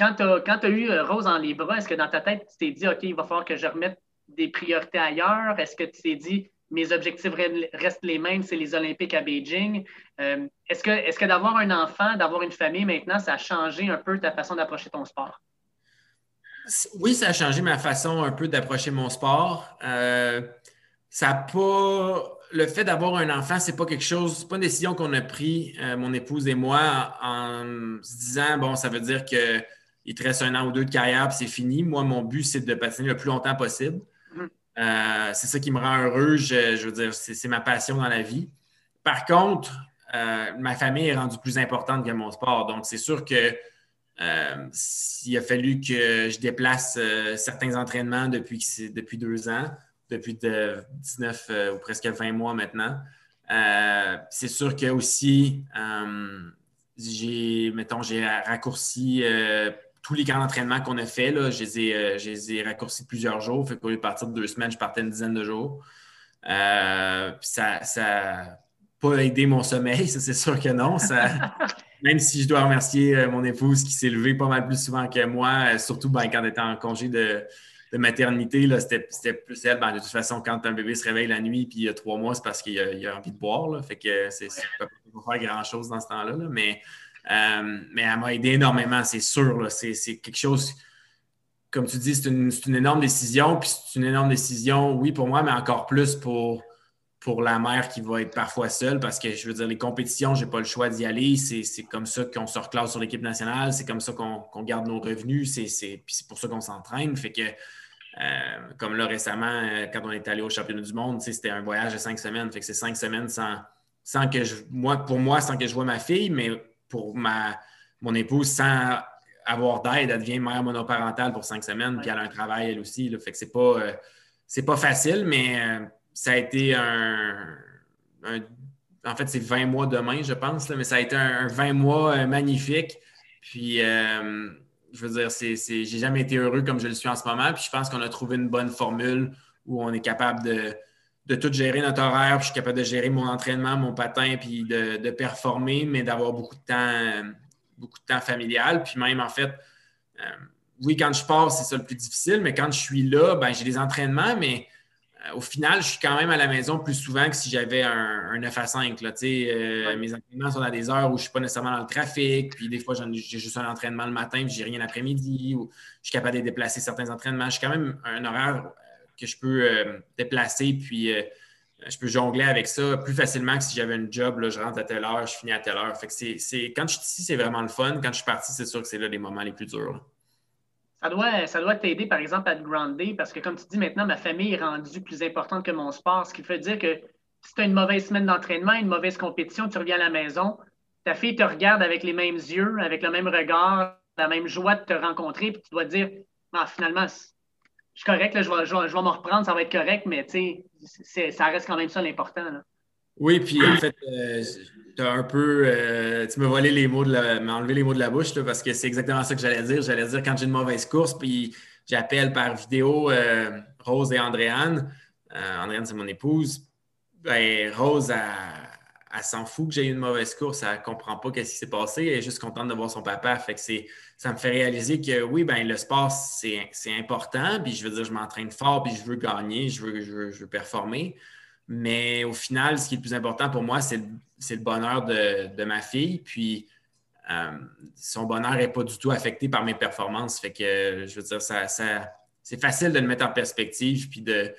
quand tu as, eu euh, Rose en les bras, est-ce que dans ta tête, tu t'es dit, OK, il va falloir que je remette des priorités ailleurs? Est-ce que tu t'es dit, mes objectifs restent les mêmes, c'est les Olympiques à Beijing? Euh, est-ce que, que d'avoir un enfant, d'avoir une famille maintenant, ça a changé un peu ta façon d'approcher ton sport? Oui, ça a changé ma façon un peu d'approcher mon sport. Euh, ça pas. Le fait d'avoir un enfant, c'est pas quelque chose, c'est pas une décision qu'on a pris, euh, mon épouse et moi, en se disant bon, ça veut dire qu'il te reste un an ou deux de carrière puis c'est fini. Moi, mon but, c'est de patiner le plus longtemps possible. Mm-hmm. Euh, c'est ça qui me rend heureux. Je, je veux dire, c'est ma passion dans la vie. Par contre, ma famille est rendue plus importante que mon sport. Donc, c'est sûr que euh, il a fallu que je déplace euh, certains entraînements depuis, depuis deux ans, depuis 19 euh, ou presque 20 mois maintenant. c'est sûr que aussi, j'ai, mettons, j'ai raccourci tous les camps d'entraînement qu'on a fait. Là, je, les ai, raccourcis plusieurs jours. Fait qu'au lieu de partir de deux semaines, je partais une dizaine de jours. ça n'a pas aidé mon sommeil, ça c'est sûr que non. Ça, même si je dois remercier euh, mon épouse qui s'est levée pas mal plus souvent que moi, euh, surtout ben, quand elle était en congé de, maternité, c'était plus elle. Ben, de toute façon, quand un bébé se réveille la nuit puis il y a trois mois, c'est parce qu'il a, envie de boire. Là, fait que c'est pas faire grand-chose dans ce temps-là. mais, euh, mais elle m'a aidé énormément, c'est sûr. C'est quelque chose, comme tu dis, c'est une, une, énorme décision. Puis c'est une énorme décision, oui, pour moi, mais encore plus pour pour la mère qui va être parfois seule parce que je veux dire, les compétitions, je n'ai pas le choix d'y aller. C'est comme ça qu'on se reclasse sur l'équipe nationale, c'est comme ça qu'on garde nos revenus, c'est pour ça qu'on s'entraîne. Fait que, euh, comme là récemment, euh, quand on est allé au championnat du monde, c'était un voyage de cinq semaines. Fait que c'est cinq semaines sans, sans que je, moi, pour moi, sans que je vois ma fille, mais pour ma, mon épouse, sans avoir d'aide, elle devient mère monoparentale pour cinq semaines, puis elle a un travail elle aussi. Là, fait que c'est pas, euh, c'est pas facile, mais ça a été un, en fait, c'est 20 mois demain, je pense, mais ça a été un, 20 mois euh, magnifique. Puis, euh, je veux dire, c'est, c'est, j'ai jamais été heureux comme je le suis en ce moment. Puis, je pense qu'on a trouvé une bonne formule où on est capable de, de tout gérer notre horaire. Puis, je suis capable de gérer mon entraînement, mon patin, puis de, performer, mais d'avoir beaucoup de temps, beaucoup de temps familial. Puis, même, en fait, euh, oui, quand je pars, c'est ça le plus difficile, mais quand je suis là, ben, j'ai des entraînements, mais euh, au final, je suis quand même à la maison plus souvent que si j'avais un, 9 à 5. Là, euh, Mes entraînements sont à des heures où je ne suis pas nécessairement dans le trafic. Puis des fois, j'ai juste un entraînement le matin puis j'ai rien l'après-midi. Ou je suis capable de déplacer certains entraînements. Je suis quand même un horaire euh, que je peux déplacer puis je peux jongler avec ça plus facilement que si j'avais un job. Là, je rentre à telle heure, je finis à telle heure. Fait que c'est, quand je suis ici, c'est vraiment le fun. Quand je suis parti, c'est sûr que c'est là les moments les plus durs ça doit, ça doit t'aider, par exemple, à te grounder, parce que comme tu dis maintenant, ma famille est rendue plus importante que mon sport, ce qui veut dire que si tu as une mauvaise semaine d'entraînement, une mauvaise compétition, tu reviens à la maison, ta fille te regarde avec les mêmes yeux, avec le même regard, la même joie de te rencontrer, puis tu dois dire ah, finalement, suis correct, je vais, je, vais, m'en reprendre, ça va être correct, mais tu sais, ça reste quand même ça l'important. Oui, puis en fait, euh, tu as un peu. Euh, tu m'as volé les mots de la. enlevé les mots de la bouche parce que c'est exactement ça que j'allais dire. J'allais dire quand j'ai une mauvaise course, puis j'appelle par vidéo Rose et Andréane. Andréane, c'est mon épouse. Ben, Rose, elle, s'en fout que j'ai eu une mauvaise course. Elle ne comprend pas ce qui s'est passé. Elle est juste contente de voir son papa. Fait que ça me fait réaliser que oui, ben, le sport, c'est important. Puis je veux dire, je m'entraîne fort, puis je veux gagner, je veux, je veux performer. Mais au final, ce qui est le plus important pour moi, c'est le, bonheur de, ma fille. Puis euh, son bonheur n'est pas du tout affecté par mes performances. Fait que je veux dire, ça, c'est facile de le mettre en perspective puis de,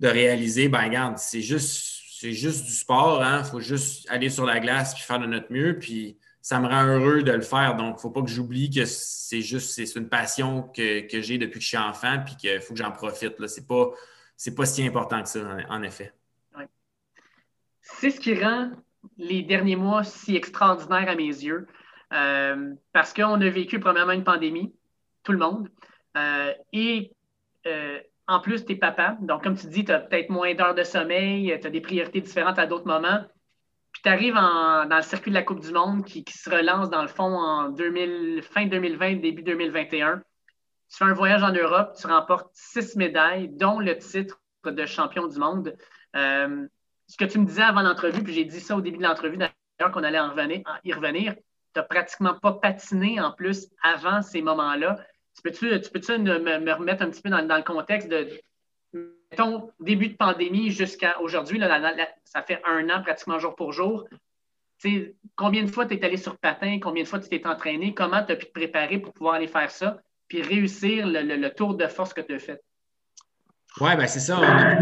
réaliser, ben regarde, c'est juste, c'est juste du sport, il hein. faut juste aller sur la glace puis faire de notre mieux. Puis ça me rend heureux de le faire. Donc, il ne faut pas que j'oublie que c'est juste c'est une passion que, j'ai depuis que je suis enfant puis qu'il faut que j'en profite. Ce n'est pas, pas si important que ça, en effet c'est ce qui rend les derniers mois si extraordinaires à mes yeux. Euh, parce qu'on a vécu premièrement une pandémie, tout le monde. Euh, et euh, en plus, tu es papa. Donc, comme tu dis, tu as peut-être moins d'heures de sommeil, tu as des priorités différentes à d'autres moments. Puis tu arrives dans le circuit de la Coupe du Monde qui, se relance dans le fond en 2000, fin 2020, début 2021. Tu fais un voyage en Europe, tu remportes six médailles, dont le titre de champion du monde ce que tu me disais avant l'entrevue, puis j'ai dit ça au début de l'entrevue d'ailleurs qu'on allait y revenir, tu n'as pratiquement pas patiné en plus avant ces moments-là. Tu peux-tu, tu peux me, remettre un petit peu dans, le contexte de, ton début de pandémie jusqu'à aujourd'hui, ça fait un an pratiquement jour pour jour. combien de fois tu es allé sur patin, combien de fois tu t'es entraîné, comment tu as pu te préparer pour pouvoir aller faire ça, puis réussir le, tour de force que tu as fait? Oui, ben c'est ça. Euh,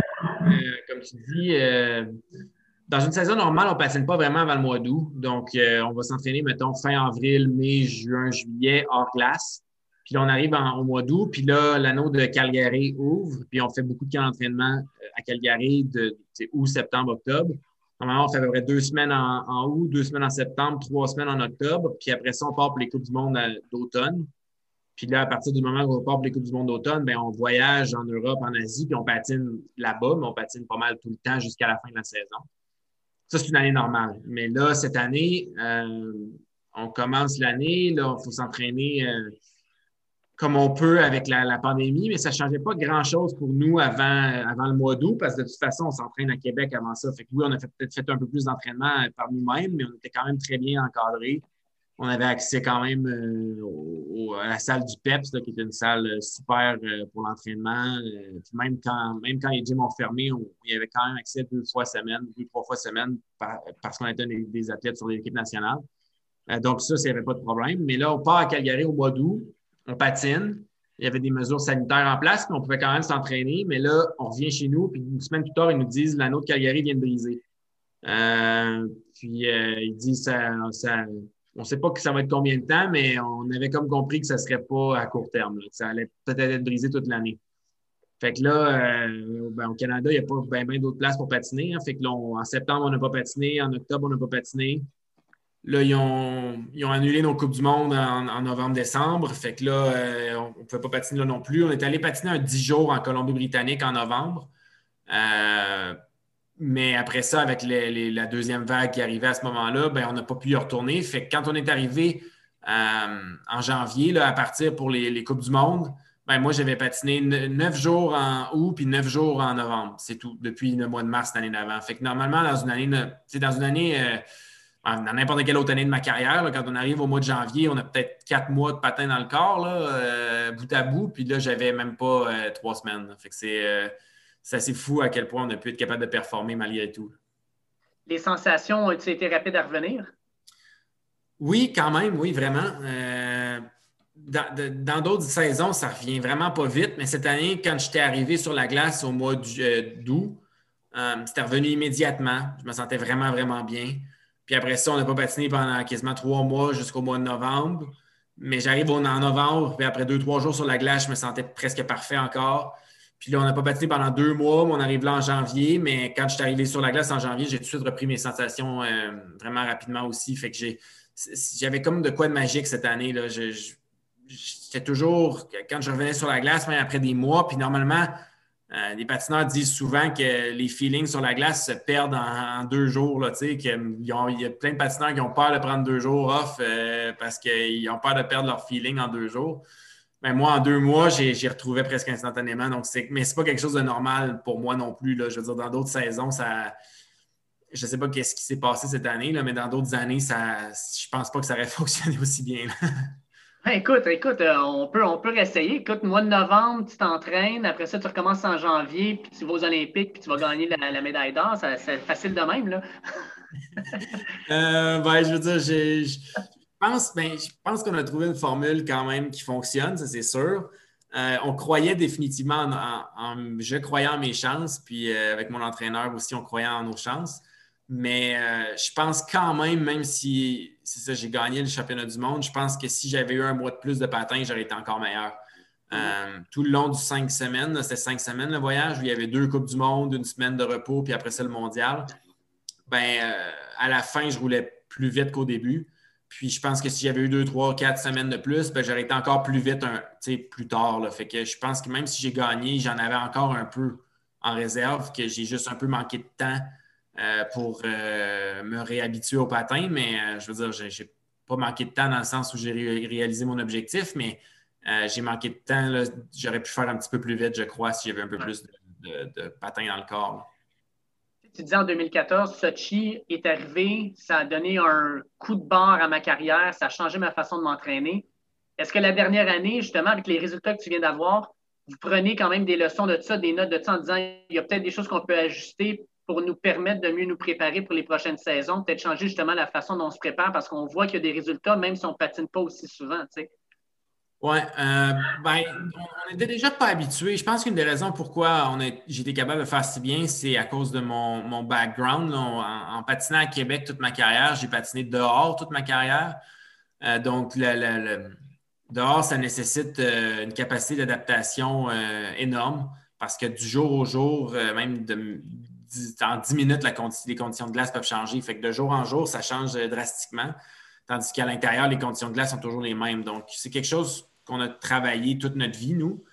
comme tu dis, euh, dans une saison normale, on ne patine pas vraiment avant le mois d'août. Donc, euh, on va s'entraîner, mettons, fin avril, mai, juin, juillet, hors glace. Puis là, on arrive au mois d'août. Puis là, l'anneau de Calgary ouvre. Puis on fait beaucoup de camps d'entraînement à Calgary de août, septembre, octobre. Normalement, on fait à peu près deux semaines en, en, août, deux semaines en septembre, trois semaines en octobre. Puis après ça, on part pour les Coupes du Monde d'automne. Puis là, à partir du moment où on part pour les Coupes du Monde d'automne, ben, on voyage en Europe, en Asie, puis on patine là-bas, mais on patine pas mal tout le temps jusqu'à la fin de la saison. Ça, c'est une année normale. Mais là, cette année, euh, on commence l'année, là, il faut s'entraîner euh, comme on peut avec la, pandémie, mais ça ne changeait pas grand-chose pour nous avant, avant le mois d'août, parce que de toute façon, on s'entraîne à Québec avant ça. Fait oui, on a peut-être fait un peu plus d'entraînement par nous-mêmes, mais on était quand même très bien encadrés on avait accès quand même euh, à la salle du PEPS, qui est une salle euh, super euh, pour l'entraînement. même quand, même quand les gyms ont fermé, il y avait quand même accès deux fois semaine, deux, trois fois semaine parce qu'on était des, athlètes sur l'équipe nationale. donc, ça, il n'y avait pas de problème. Mais là, on part à Calgary au mois d'août, on patine. Il y avait des mesures sanitaires en place, mais on pouvait quand même s'entraîner. Mais là, on revient chez nous, puis une semaine plus tard, ils nous disent l'anneau de Calgary vient de briser. puis ils disent ça, ça on ne sait pas que ça va être combien de temps, mais on avait comme compris que ça ne serait pas à court terme. ça allait peut-être être brisé toute l'année. Fait que là, euh, ben, au Canada, il n'y a pas bien d'autres places pour patiner. Hein. Fait que là, en septembre, on n'a pas patiné. En octobre, on n'a pas patiné. Là, ils ont, annulé nos Coupes du Monde en, novembre-décembre. Fait que là, euh, on ne pouvait pas patiner là non plus. On est allé patiner un 10 jours en Colombie-Britannique en novembre. Euh, mais après ça, avec la deuxième vague qui arrivait à ce moment-là, ben, on n'a pas pu y retourner. Fait que quand on est arrivé euh, en janvier, là, à partir pour les, Coupes du Monde, ben, moi, j'avais patiné neuf jours en août puis neuf jours en novembre. C'est tout, depuis le mois de mars l'année d'avant. Fait que normalement, dans une année, dans une année, dans n'importe quelle autre année de ma carrière, quand on arrive au mois de janvier, on a peut-être quatre mois de patin dans le corps, là, euh, bout à bout. Puis là, j'avais même pas trois semaines. Fait que c'est c'est assez fou à quel point on a pu être capable de performer malgré tout. Les sensations ont-elles été rapides à revenir? Oui, quand même, oui, vraiment. Euh, dans d'autres saisons, ça revient vraiment pas vite, mais cette année, quand j'étais arrivé sur la glace au mois euh, d'août, euh, c'était revenu immédiatement. Je me sentais vraiment, vraiment bien. Puis après ça, on n'a pas patiné pendant quasiment trois mois jusqu'au mois de novembre. Mais j'arrive en novembre, puis après deux, trois jours sur la glace, je me sentais presque parfait encore. Puis là, on n'a pas patiné pendant deux mois, mais on arrive là en janvier. Mais quand je suis arrivé sur la glace en janvier, j'ai tout de suite repris mes sensations euh, vraiment rapidement aussi. Fait que j'avais comme de quoi de magique cette année. Là. J'étais toujours, quand je revenais sur la glace, même après des mois, puis normalement, euh, les patineurs disent souvent que les feelings sur la glace se perdent en, deux jours. Là, il y a plein de patineurs qui ont peur de prendre deux jours off euh, parce qu'ils ont peur de perdre leur feeling en deux jours. ben, moi, en deux mois, j'ai retrouvé presque instantanément. Donc mais ce n'est pas quelque chose de normal pour moi non plus. Je veux dire, dans d'autres saisons, ça. Je ne sais pas qu'est-ce qui s'est passé cette année, mais dans d'autres années, ça, je pense pas que ça aurait fonctionné aussi bien. Écoute, écoute, euh, on peut, on peut réessayer. Écoute, mois de novembre, tu t'entraînes. Après ça, tu recommences en janvier, puis tu vas aux Olympiques, puis tu vas gagner la, médaille d'or. C'est facile de même, là. ben, je veux dire, je pense, ben, pense qu'on a trouvé une formule quand même qui fonctionne, ça c'est sûr. Euh, on croyait définitivement en, Je croyais en mes chances, puis avec mon entraîneur aussi, on croyait en nos chances. Mais je pense quand même, même si c'est ça, j'ai gagné le championnat du monde, je pense que si j'avais eu un mois de plus de patin, j'aurais été encore meilleur. Euh, tout le long du cinq semaines, c'était cinq semaines le voyage, où il y avait deux Coupes du Monde, une semaine de repos, puis après ça, le mondial. Ben, euh, à la fin, je roulais plus vite qu'au début. Puis je pense que si j'avais eu deux, trois, quatre semaines de plus, ben, j'aurais été encore plus vite plus tard. Fait que je pense que même si j'ai gagné, j'en avais encore un peu en réserve, que j'ai juste un peu manqué de temps euh, pour euh, me réhabituer au patin, mais euh, je veux dire, j'ai pas manqué de temps dans le sens où j'ai réalisé mon objectif, mais j'ai manqué de temps. J'aurais pu faire un petit peu plus vite, je crois, si j'avais un peu plus de, de, patin dans le corps. Tu disais en 2014, Sochi est arrivé, ça a donné un coup de barre à ma carrière, ça a changé ma façon de m'entraîner. Est-ce que la dernière année, justement, avec les résultats que tu viens d'avoir, vous prenez quand même des leçons de ça, des notes de ça en disant il y a peut-être des choses qu'on peut ajuster pour nous permettre de mieux nous préparer pour les prochaines saisons, peut-être changer justement la façon dont on se prépare parce qu'on voit qu'il y a des résultats, même si on ne patine pas aussi souvent. Oui, euh, ben, on n'était déjà pas habitué. Je pense qu'une des raisons pourquoi été capable de faire si bien, c'est à cause de mon, background. en, patinant à Québec toute ma carrière, j'ai patiné dehors toute ma carrière. Euh, donc, dehors, ça nécessite euh, une capacité d'adaptation énorme parce que du jour au jour, même de, en 10 minutes, les conditions de glace peuvent changer. Fait que de jour en jour, ça change euh, drastiquement. Tandis qu'à l'intérieur, les conditions de glace sont toujours les mêmes. Donc, c'est quelque chose qu'on a travaillé toute notre vie, nous.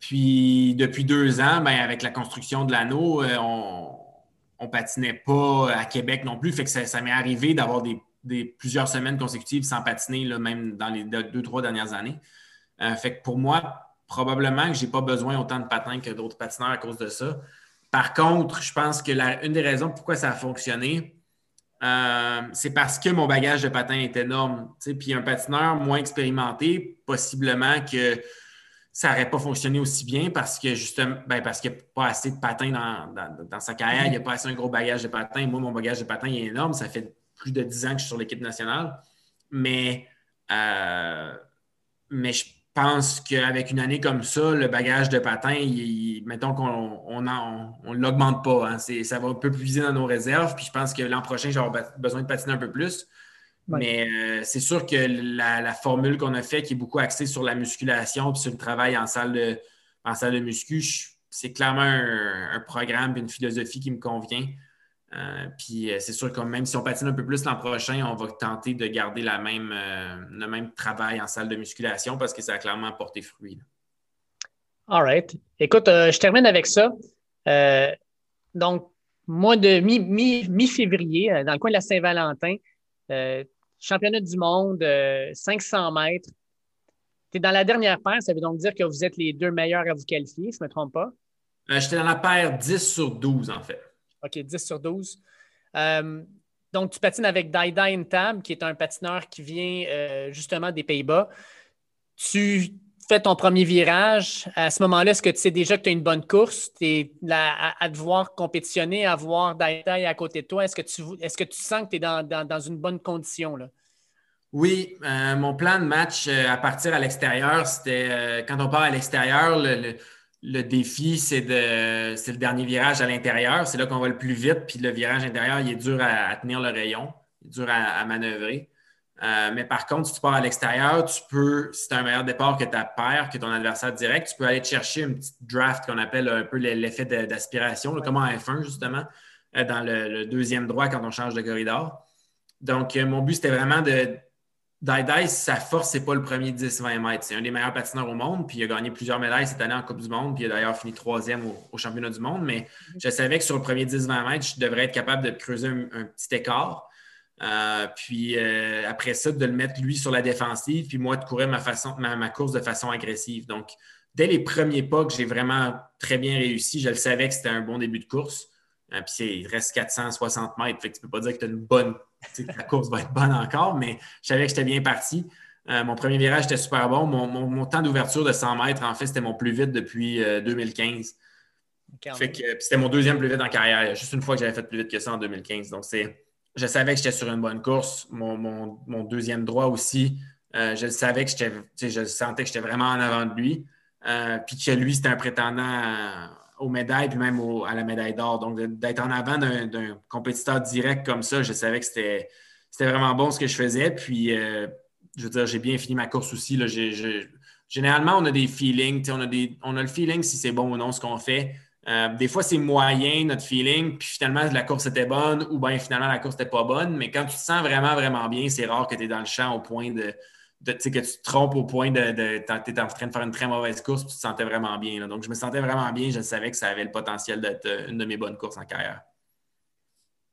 Puis, depuis deux ans, ben, avec la construction de l'anneau, euh, on ne patinait pas à Québec non plus. Fait que ça, m'est arrivé d'avoir des, plusieurs semaines consécutives sans patiner, même dans les deux, trois dernières années. Euh, fait que pour moi, probablement que je n'ai pas besoin autant de patins que d'autres patineurs à cause de ça. Par contre, je pense que une des raisons pourquoi ça a fonctionné, euh, c'est parce que mon bagage de patin est énorme. Puis un patineur moins expérimenté, possiblement que ça n'aurait pas fonctionné aussi bien parce que justement, ben, parce qu'il n'y a pas assez de patins dans, sa carrière, il n'y a pas assez un gros bagage de patin. Moi, mon bagage de patin est énorme. Ça fait plus de 10 ans que je suis sur l'équipe nationale. Mais, euh, mais pense qu'avec une année comme ça, le bagage de patin, mettons qu'on ne l'augmente pas. Hein. ça va un peu puiser dans nos réserves. Puis je pense que l'an prochain, j'aurai besoin de patiner un peu plus. Mais euh, c'est sûr que la, formule qu'on a faite, qui est beaucoup axée sur la musculation puis sur le travail en salle de, en salle de muscu, c'est clairement un, un programme et une philosophie qui me convient. Euh, puis euh, c'est sûr que même si on patine un peu plus l'an prochain, on va tenter de garder la même, euh, le même travail en salle de musculation parce que ça a clairement porté fruit. All right. Écoute, je termine avec ça. donc, mois de mi-février, dans le coin de la Saint-Valentin, championnat du monde, 500 mètres. Tu es dans la dernière paire, ça veut donc dire que vous êtes les deux meilleurs à vous qualifier, si je ne me trompe pas. J'étais dans la paire 10 sur 12, en fait. OK, 10 sur 12. Euh, donc, tu patines avec Daida Intab, qui est un patineur qui vient euh, justement des Pays-Bas. Tu fais ton premier virage. À ce moment-là, est-ce que tu sais déjà que tu as une bonne course? Tu es à, devoir compétitionner, à voir Daida à côté de toi. Est-ce que tu, est que tu sens que tu es dans, une bonne condition? Là? Oui, euh, mon plan de match à partir à l'extérieur, c'était quand on part à l'extérieur, le le défi, c'est le dernier virage à l'intérieur. C'est là qu'on va le plus vite. Puis le virage intérieur, il est dur à, tenir le rayon. Il est dur à, manœuvrer. Euh, mais par contre, si tu pars à l'extérieur, tu peux, si tu as un meilleur départ que ta paire, que ton adversaire direct, tu peux aller te chercher une petite draft qu'on appelle un peu l'effet d'aspiration, comme en F1, justement, euh, dans le, deuxième droit quand on change de corridor. Donc, euh, mon but, c'était vraiment de, Dai sa force, c'est pas le premier 10-20 mètres. C'est un des meilleurs patineurs au monde, puis il a gagné plusieurs médailles cette année en Coupe du Monde, puis il a d'ailleurs fini troisième au, championnat du monde. Mais je savais que sur le premier 10-20 mètres, je devrais être capable de creuser un, petit écart. puis après ça, de le mettre lui sur la défensive, puis moi de courir ma, façon, ma, course de façon agressive. Donc, dès les premiers pas que j'ai vraiment très bien réussi, je le savais que c'était un bon début de course. puis il reste 460 mètres, fait que tu ne peux pas dire que tu as une bonne, ta course va être bonne encore, mais je savais que j'étais bien parti. Euh, mon premier virage était super bon. Mon, temps d'ouverture de 100 mètres, en fait, c'était mon plus vite depuis 2015. Euh, c'était mon deuxième plus vite en carrière. Juste une fois que j'avais fait plus vite que ça en 2015. Donc, je savais que j'étais sur une bonne course. Mon, deuxième droit aussi, euh, je le savais que j'étais, je sentais que j'étais vraiment en avant de lui. puis que lui, c'était un prétendant aux médailles, puis même à la médaille d'or. Donc, d'être en avant d'un, compétiteur direct comme ça, je savais que c'était, vraiment bon ce que je faisais. Puis, je veux dire, j'ai bien fini ma course aussi. Là. généralement, on a des feelings. On a, des, on a le feeling si c'est bon ou non ce qu'on fait. Euh, des fois, c'est moyen notre feeling, puis finalement, la course était bonne ou bien finalement, la course n'était pas bonne. Mais quand tu te sens vraiment, vraiment bien, c'est rare que tu es dans le champ au point de. De que tu te trompes au point de. de tu es en train de faire une très mauvaise course, puis tu te sentais vraiment bien. Donc, je me sentais vraiment bien. Je savais que ça avait le potentiel d'être une de mes bonnes courses en carrière.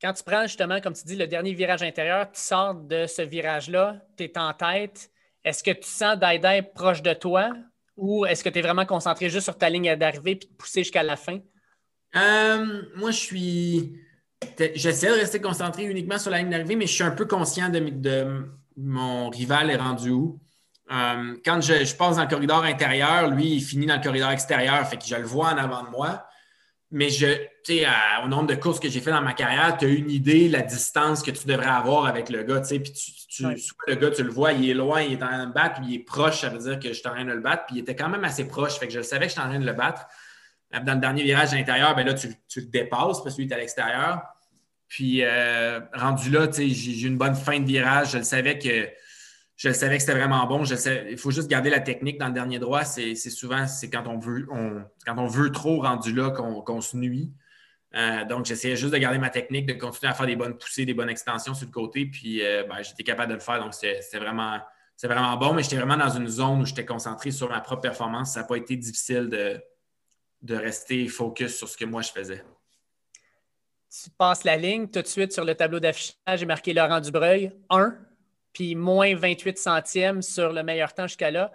Quand tu prends justement, comme tu dis, le dernier virage intérieur, tu sors de ce virage-là, tu es en tête. Est-ce que tu sens Daidai proche de toi ou est-ce que tu es vraiment concentré juste sur ta ligne d'arrivée et de pousser jusqu'à la fin? Euh, moi, je suis. J'essaie de rester concentré uniquement sur la ligne d'arrivée, mais je suis un peu conscient de, mon rival est rendu où? Euh, quand je, je, passe dans le corridor intérieur, lui, il finit dans le corridor extérieur, fait que je le vois en avant de moi. Mais je, au nombre de courses que j'ai fait dans ma carrière, tu as une idée la distance que tu devrais avoir avec le gars. Puis tu, le gars, tu le vois, il est loin, il est en train de battre, puis il est proche, ça veut dire que je suis en train de le battre. Puis il était quand même assez proche. Fait que je savais que j'étais en train de le battre. Dans le dernier virage à l'intérieur, ben là, tu, le dépasses parce qu'il est à l'extérieur. Puis euh, rendu là, j'ai eu une bonne fin de virage. Je le savais que je savais que c'était vraiment bon. il faut juste garder la technique dans le dernier droit. C'est souvent c'est quand on veut quand on veut trop rendu là qu'on se nuit. Euh, donc, j'essayais juste de garder ma technique, de continuer à faire des bonnes poussées, des bonnes extensions sur le côté. Puis euh, ben, j'étais capable de le faire. Donc, c'était vraiment, vraiment bon, mais j'étais vraiment dans une zone où j'étais concentré sur ma propre performance. Ça n'a pas été difficile de, de rester focus sur ce que moi je faisais. Tu passes la ligne tout de suite sur le tableau d'affichage, j'ai marqué Laurent Dubreuil, 1 puis moins 28 centièmes sur le meilleur temps jusqu'à là.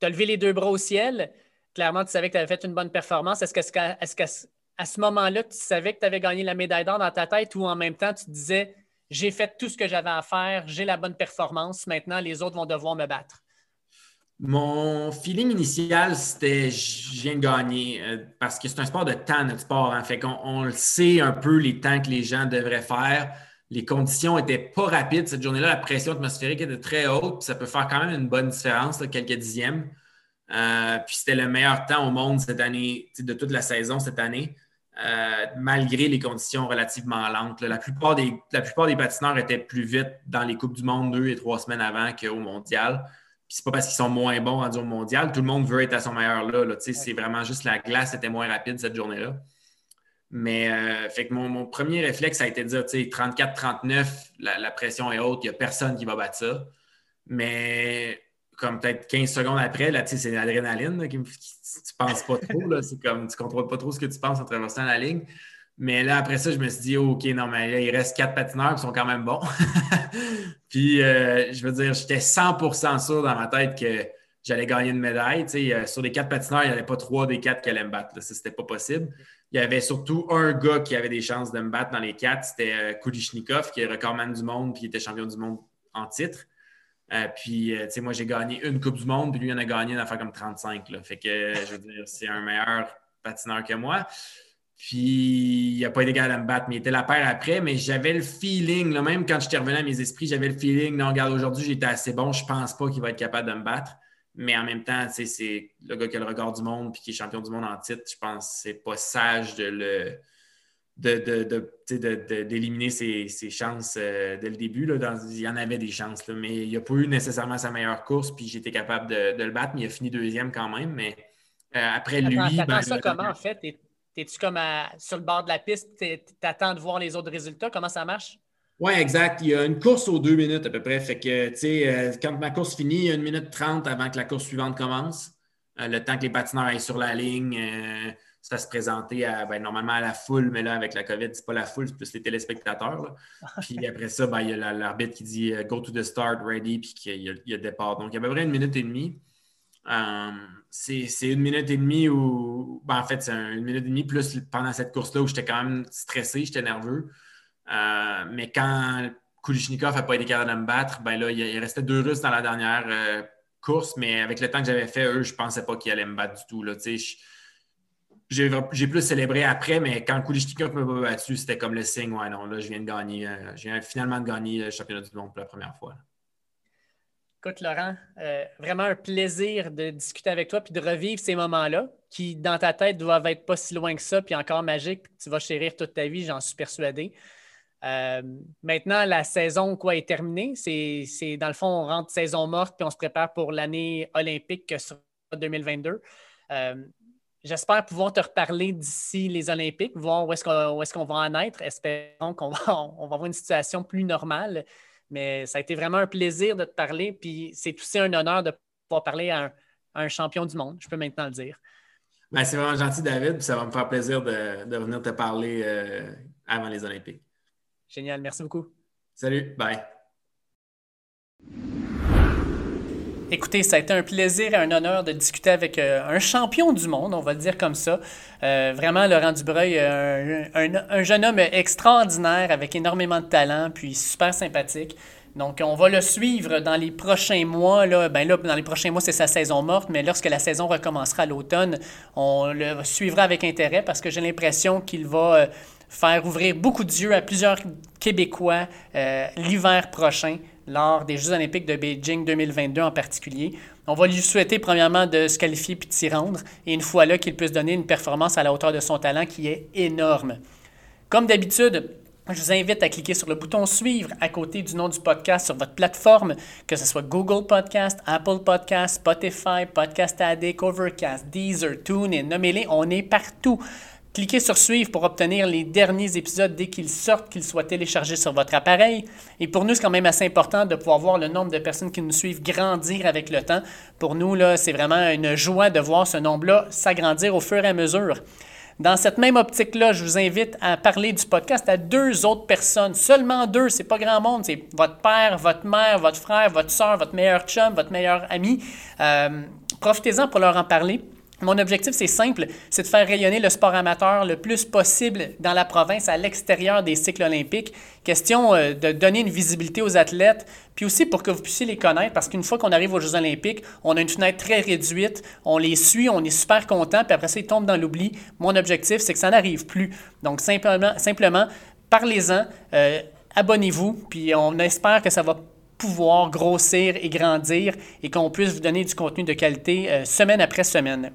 Tu as levé les deux bras au ciel. Clairement, tu savais que tu avais fait une bonne performance. Est-ce qu'à à ce moment-là, tu savais que tu avais gagné la médaille d'or dans ta tête ou en même temps, tu te disais j'ai fait tout ce que j'avais à faire, j'ai la bonne performance, maintenant les autres vont devoir me battre? Mon feeling initial, c'était je viens de gagner euh, parce que c'est un sport de temps, notre sport. Hein. fait on le sait un peu les temps que les gens devraient faire les conditions n'étaient pas rapides cette journée-là. La pression atmosphérique était très haute. ça peut faire quand même une bonne différence, quelques dixièmes. Euh, puis c'était le meilleur temps au monde cette année, de toute la saison cette année, euh, malgré les conditions relativement lentes. La plupart, des, la plupart des patineurs étaient plus vite dans les Coupes du Monde deux et trois semaines avant qu'au Mondial. C'est pas parce qu'ils sont moins bons rendus au Mondial. Tout le monde veut être à son meilleur là. là c'est vraiment juste la glace était moins rapide cette journée-là. Mais euh, fait que mon, premier réflexe, ça a été de dire 34-39, la, pression est haute, il n'y a personne qui va battre ça. Mais comme peut-être 15 secondes après, là, c'est l'adrénaline qui, qui, tu penses pas trop. C'est comme tu contrôles pas trop ce que tu penses en traversant la ligne. Mais là, après ça, je me suis dit, OK, non, mais là, il reste quatre patineurs qui sont quand même bons. Puis, euh, je veux dire, j'étais 100% sûr dans ma tête que j'allais gagner une médaille. Euh, sur les quatre patineurs, il n'y avait pas trois des quatre qui allaient me battre. Ce n'était pas possible. Il y avait surtout un gars qui avait des chances de me battre dans les quatre. C'était euh, Kulishnikov, qui est recordman du monde, puis il était champion du monde en titre. Puis, tu sais, moi, j'ai gagné une Coupe du Monde, puis lui, il en a gagné une affaire comme 35. Là. Fait que, je veux dire, c'est un meilleur patineur que moi. Puis, il n'a pas été capable de me battre, mais il était la paire après. Mais j'avais le feeling, là, même quand j'étais revenu à mes esprits, j'avais le feeling, non, regarde, aujourd'hui, j'étais assez bon, je pense pas qu'il va être capable de me battre. Mais en même temps, c'est le gars qui a le regard du monde puis qui est champion du monde en titre. Je pense que c'est pas sage de le d'éliminer ses, chances euh, dès le début. Là, il y en avait des chances, mais il n'a pas eu nécessairement sa meilleure course, puis j'étais capable de, le battre, mais il a fini deuxième quand même. Mais euh, après lui. Attends ben, ça comment en fait? Es-tu comme sur le bord de la piste, tu attends de voir les autres résultats? Comment ça marche? Oui, exact. Il y a une course aux deux minutes à peu près. Fait que, tu sais, euh, quand ma course finit, il y a une minute trente avant que la course suivante commence. Euh, le temps que les patineurs aillent sur la ligne, euh, ça se présentait à, ben, normalement à la foule, mais là, avec la COVID, c'est pas la foule, c'est plus les téléspectateurs. Puis après ça, ben, il y a l'arbitre qui dit Go to the start, ready, puis qu'il y, a le départ. Donc, il y a à peu près une minute et demie. C'est une minute et demie où, ben, en fait, c'est une minute et demie plus pendant cette course-là où j'étais quand même stressé, j'étais nerveux. mais quand Kulichnikov n'a pas été capable de me battre, ben là, il, restait deux Russes dans la dernière euh, course, mais avec le temps que j'avais fait, eux, je ne pensais pas qu'ils allaient me battre du tout. J'ai plus célébré après, mais quand Kulichnikov m'a battu, c'était comme le signe, ouais, non, là, je viens de gagner, euh, je viens finalement de gagner le championnat du monde pour la première fois. Écoute, Laurent, euh, vraiment un plaisir de discuter avec toi puis de revivre ces moments-là qui, dans ta tête, doivent être pas si loin que ça, puis encore magiques, tu vas chérir toute ta vie, j'en suis persuadé. Euh, maintenant, la saison quoi, est terminée. C'est, dans le fond, on rentre saison morte puis on se prépare pour l'année olympique que sera 2022. Euh, j'espère pouvoir te reparler d'ici les Olympiques, voir où est-ce qu'on, est qu'on va en être. Espérons qu'on va, on va avoir une situation plus normale. Mais ça a été vraiment un plaisir de te parler. Puis c'est aussi un honneur de pouvoir parler à un, champion du monde, je peux maintenant le dire. Ben, c'est vraiment gentil, David. ça va me faire plaisir de, de venir te parler euh, avant les Olympiques. Génial, merci beaucoup. Salut, bye. Écoutez, ça a été un plaisir et un honneur de discuter avec euh, un champion du monde, on va le dire comme ça. Euh, vraiment, Laurent Dubreuil, un, jeune homme extraordinaire avec énormément de talent, puis super sympathique. Donc, on va le suivre dans les prochains mois. Là, ben là, dans les prochains mois, c'est sa saison morte, mais lorsque la saison recommencera à l'automne, on le suivra avec intérêt parce que j'ai l'impression qu'il va euh, faire ouvrir beaucoup d'yeux à plusieurs Québécois euh, l'hiver prochain lors des Jeux olympiques de Beijing 2022 en particulier. On va lui souhaiter premièrement de se qualifier puis de s'y rendre et une fois là qu'il puisse donner une performance à la hauteur de son talent qui est énorme. Comme d'habitude, je vous invite à cliquer sur le bouton Suivre à côté du nom du podcast sur votre plateforme, que ce soit Google Podcast, Apple Podcast, Spotify, Podcast Addict, Overcast, Deezer, TuneIn, nommez-les, on est partout. Cliquez sur Suivre pour obtenir les derniers épisodes dès qu'ils sortent, qu'ils soient téléchargés sur votre appareil. Et pour nous, c'est quand même assez important de pouvoir voir le nombre de personnes qui nous suivent grandir avec le temps. Pour nous, c'est vraiment une joie de voir ce nombre-là s'agrandir au fur et à mesure. Dans cette même optique-là, je vous invite à parler du podcast à deux autres personnes, seulement deux, c'est pas grand monde, c'est votre père, votre mère, votre frère, votre soeur, votre meilleur chum, votre meilleur ami. Euh, profitez-en pour leur en parler. Mon objectif, c'est simple, c'est de faire rayonner le sport amateur le plus possible dans la province, à l'extérieur des cycles olympiques. Question euh, de donner une visibilité aux athlètes, puis aussi pour que vous puissiez les connaître, parce qu'une fois qu'on arrive aux Jeux olympiques, on a une fenêtre très réduite, on les suit, on est super content, puis après ça, ils tombent dans l'oubli. Mon objectif, c'est que ça n'arrive plus. Donc, simplement, parlez-en, euh, abonnez-vous, puis on espère que ça va pouvoir grossir et grandir et qu'on puisse vous donner du contenu de qualité euh, semaine après semaine.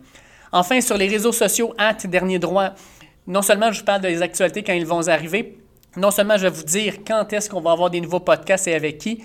Enfin, sur les réseaux sociaux, at Dernier Droit, non seulement je vous parle des actualités quand ils vont arriver, non seulement je vais vous dire quand est-ce qu'on va avoir des nouveaux podcasts et avec qui,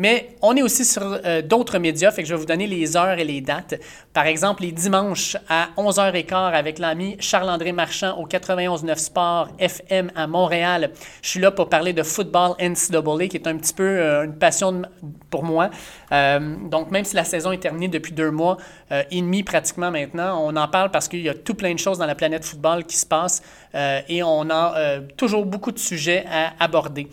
mais on est aussi sur euh, d'autres médias, fait que je vais vous donner les heures et les dates. Par exemple, les dimanches à 11h15 avec l'ami Charles-André Marchand au 91.9 Sport FM à Montréal. Je suis là pour parler de football NCAA, qui est un petit peu euh, une passion pour moi. Euh, donc, même si la saison est terminée depuis deux mois et demi pratiquement maintenant, on en parle parce qu'il y a tout plein de choses dans la planète football qui se passent et on a toujours beaucoup de sujets à aborder.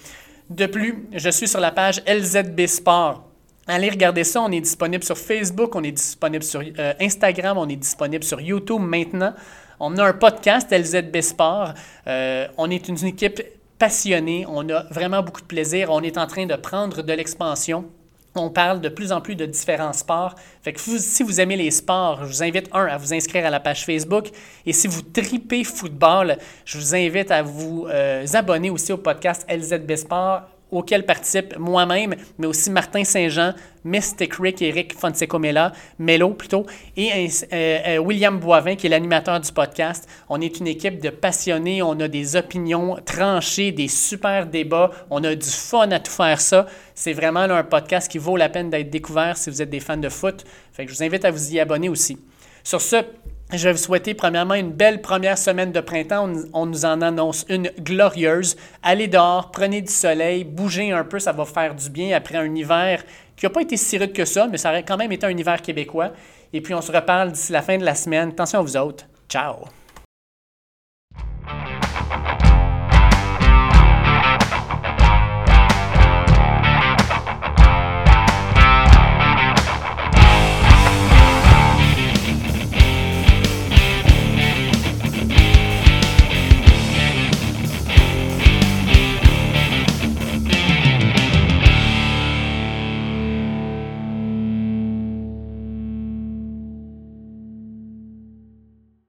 De plus, je suis sur la page LZB Sport. Allez regarder ça, on est disponible sur Facebook, on est disponible sur euh, Instagram, on est disponible sur YouTube maintenant. On a un podcast LZB Sport. Euh, on est une équipe passionnée, on a vraiment beaucoup de plaisir, on est en train de prendre de l'expansion on parle de plus en plus de différents sports. Si vous aimez les sports, je vous invite, un, à vous inscrire à la page Facebook. Et si vous tripez football, je vous invite à vous euh, abonner aussi au podcast LZB Sport auquel participe moi-même, mais aussi Martin Saint-Jean, Mystic Rick, Eric Fonseca-Melo, Melo plutôt, et euh, euh, William Boivin, qui est l'animateur du podcast. On est une équipe de passionnés, on a des opinions tranchées, des super débats, on a du fun à tout faire ça. C'est vraiment un podcast qui vaut la peine d'être découvert si vous êtes des fans de foot. Je vous invite à vous y abonner aussi. Sur ce, je vais vous souhaiter premièrement une belle première semaine de printemps. On, nous en annonce une glorieuse. Allez dehors, prenez du soleil, bougez un peu, ça va faire du bien après un hiver qui n'a pas été si rude que ça, mais ça aurait quand même été un hiver québécois. Et puis on se reparle d'ici la fin de la semaine. Attention à vous autres. Ciao!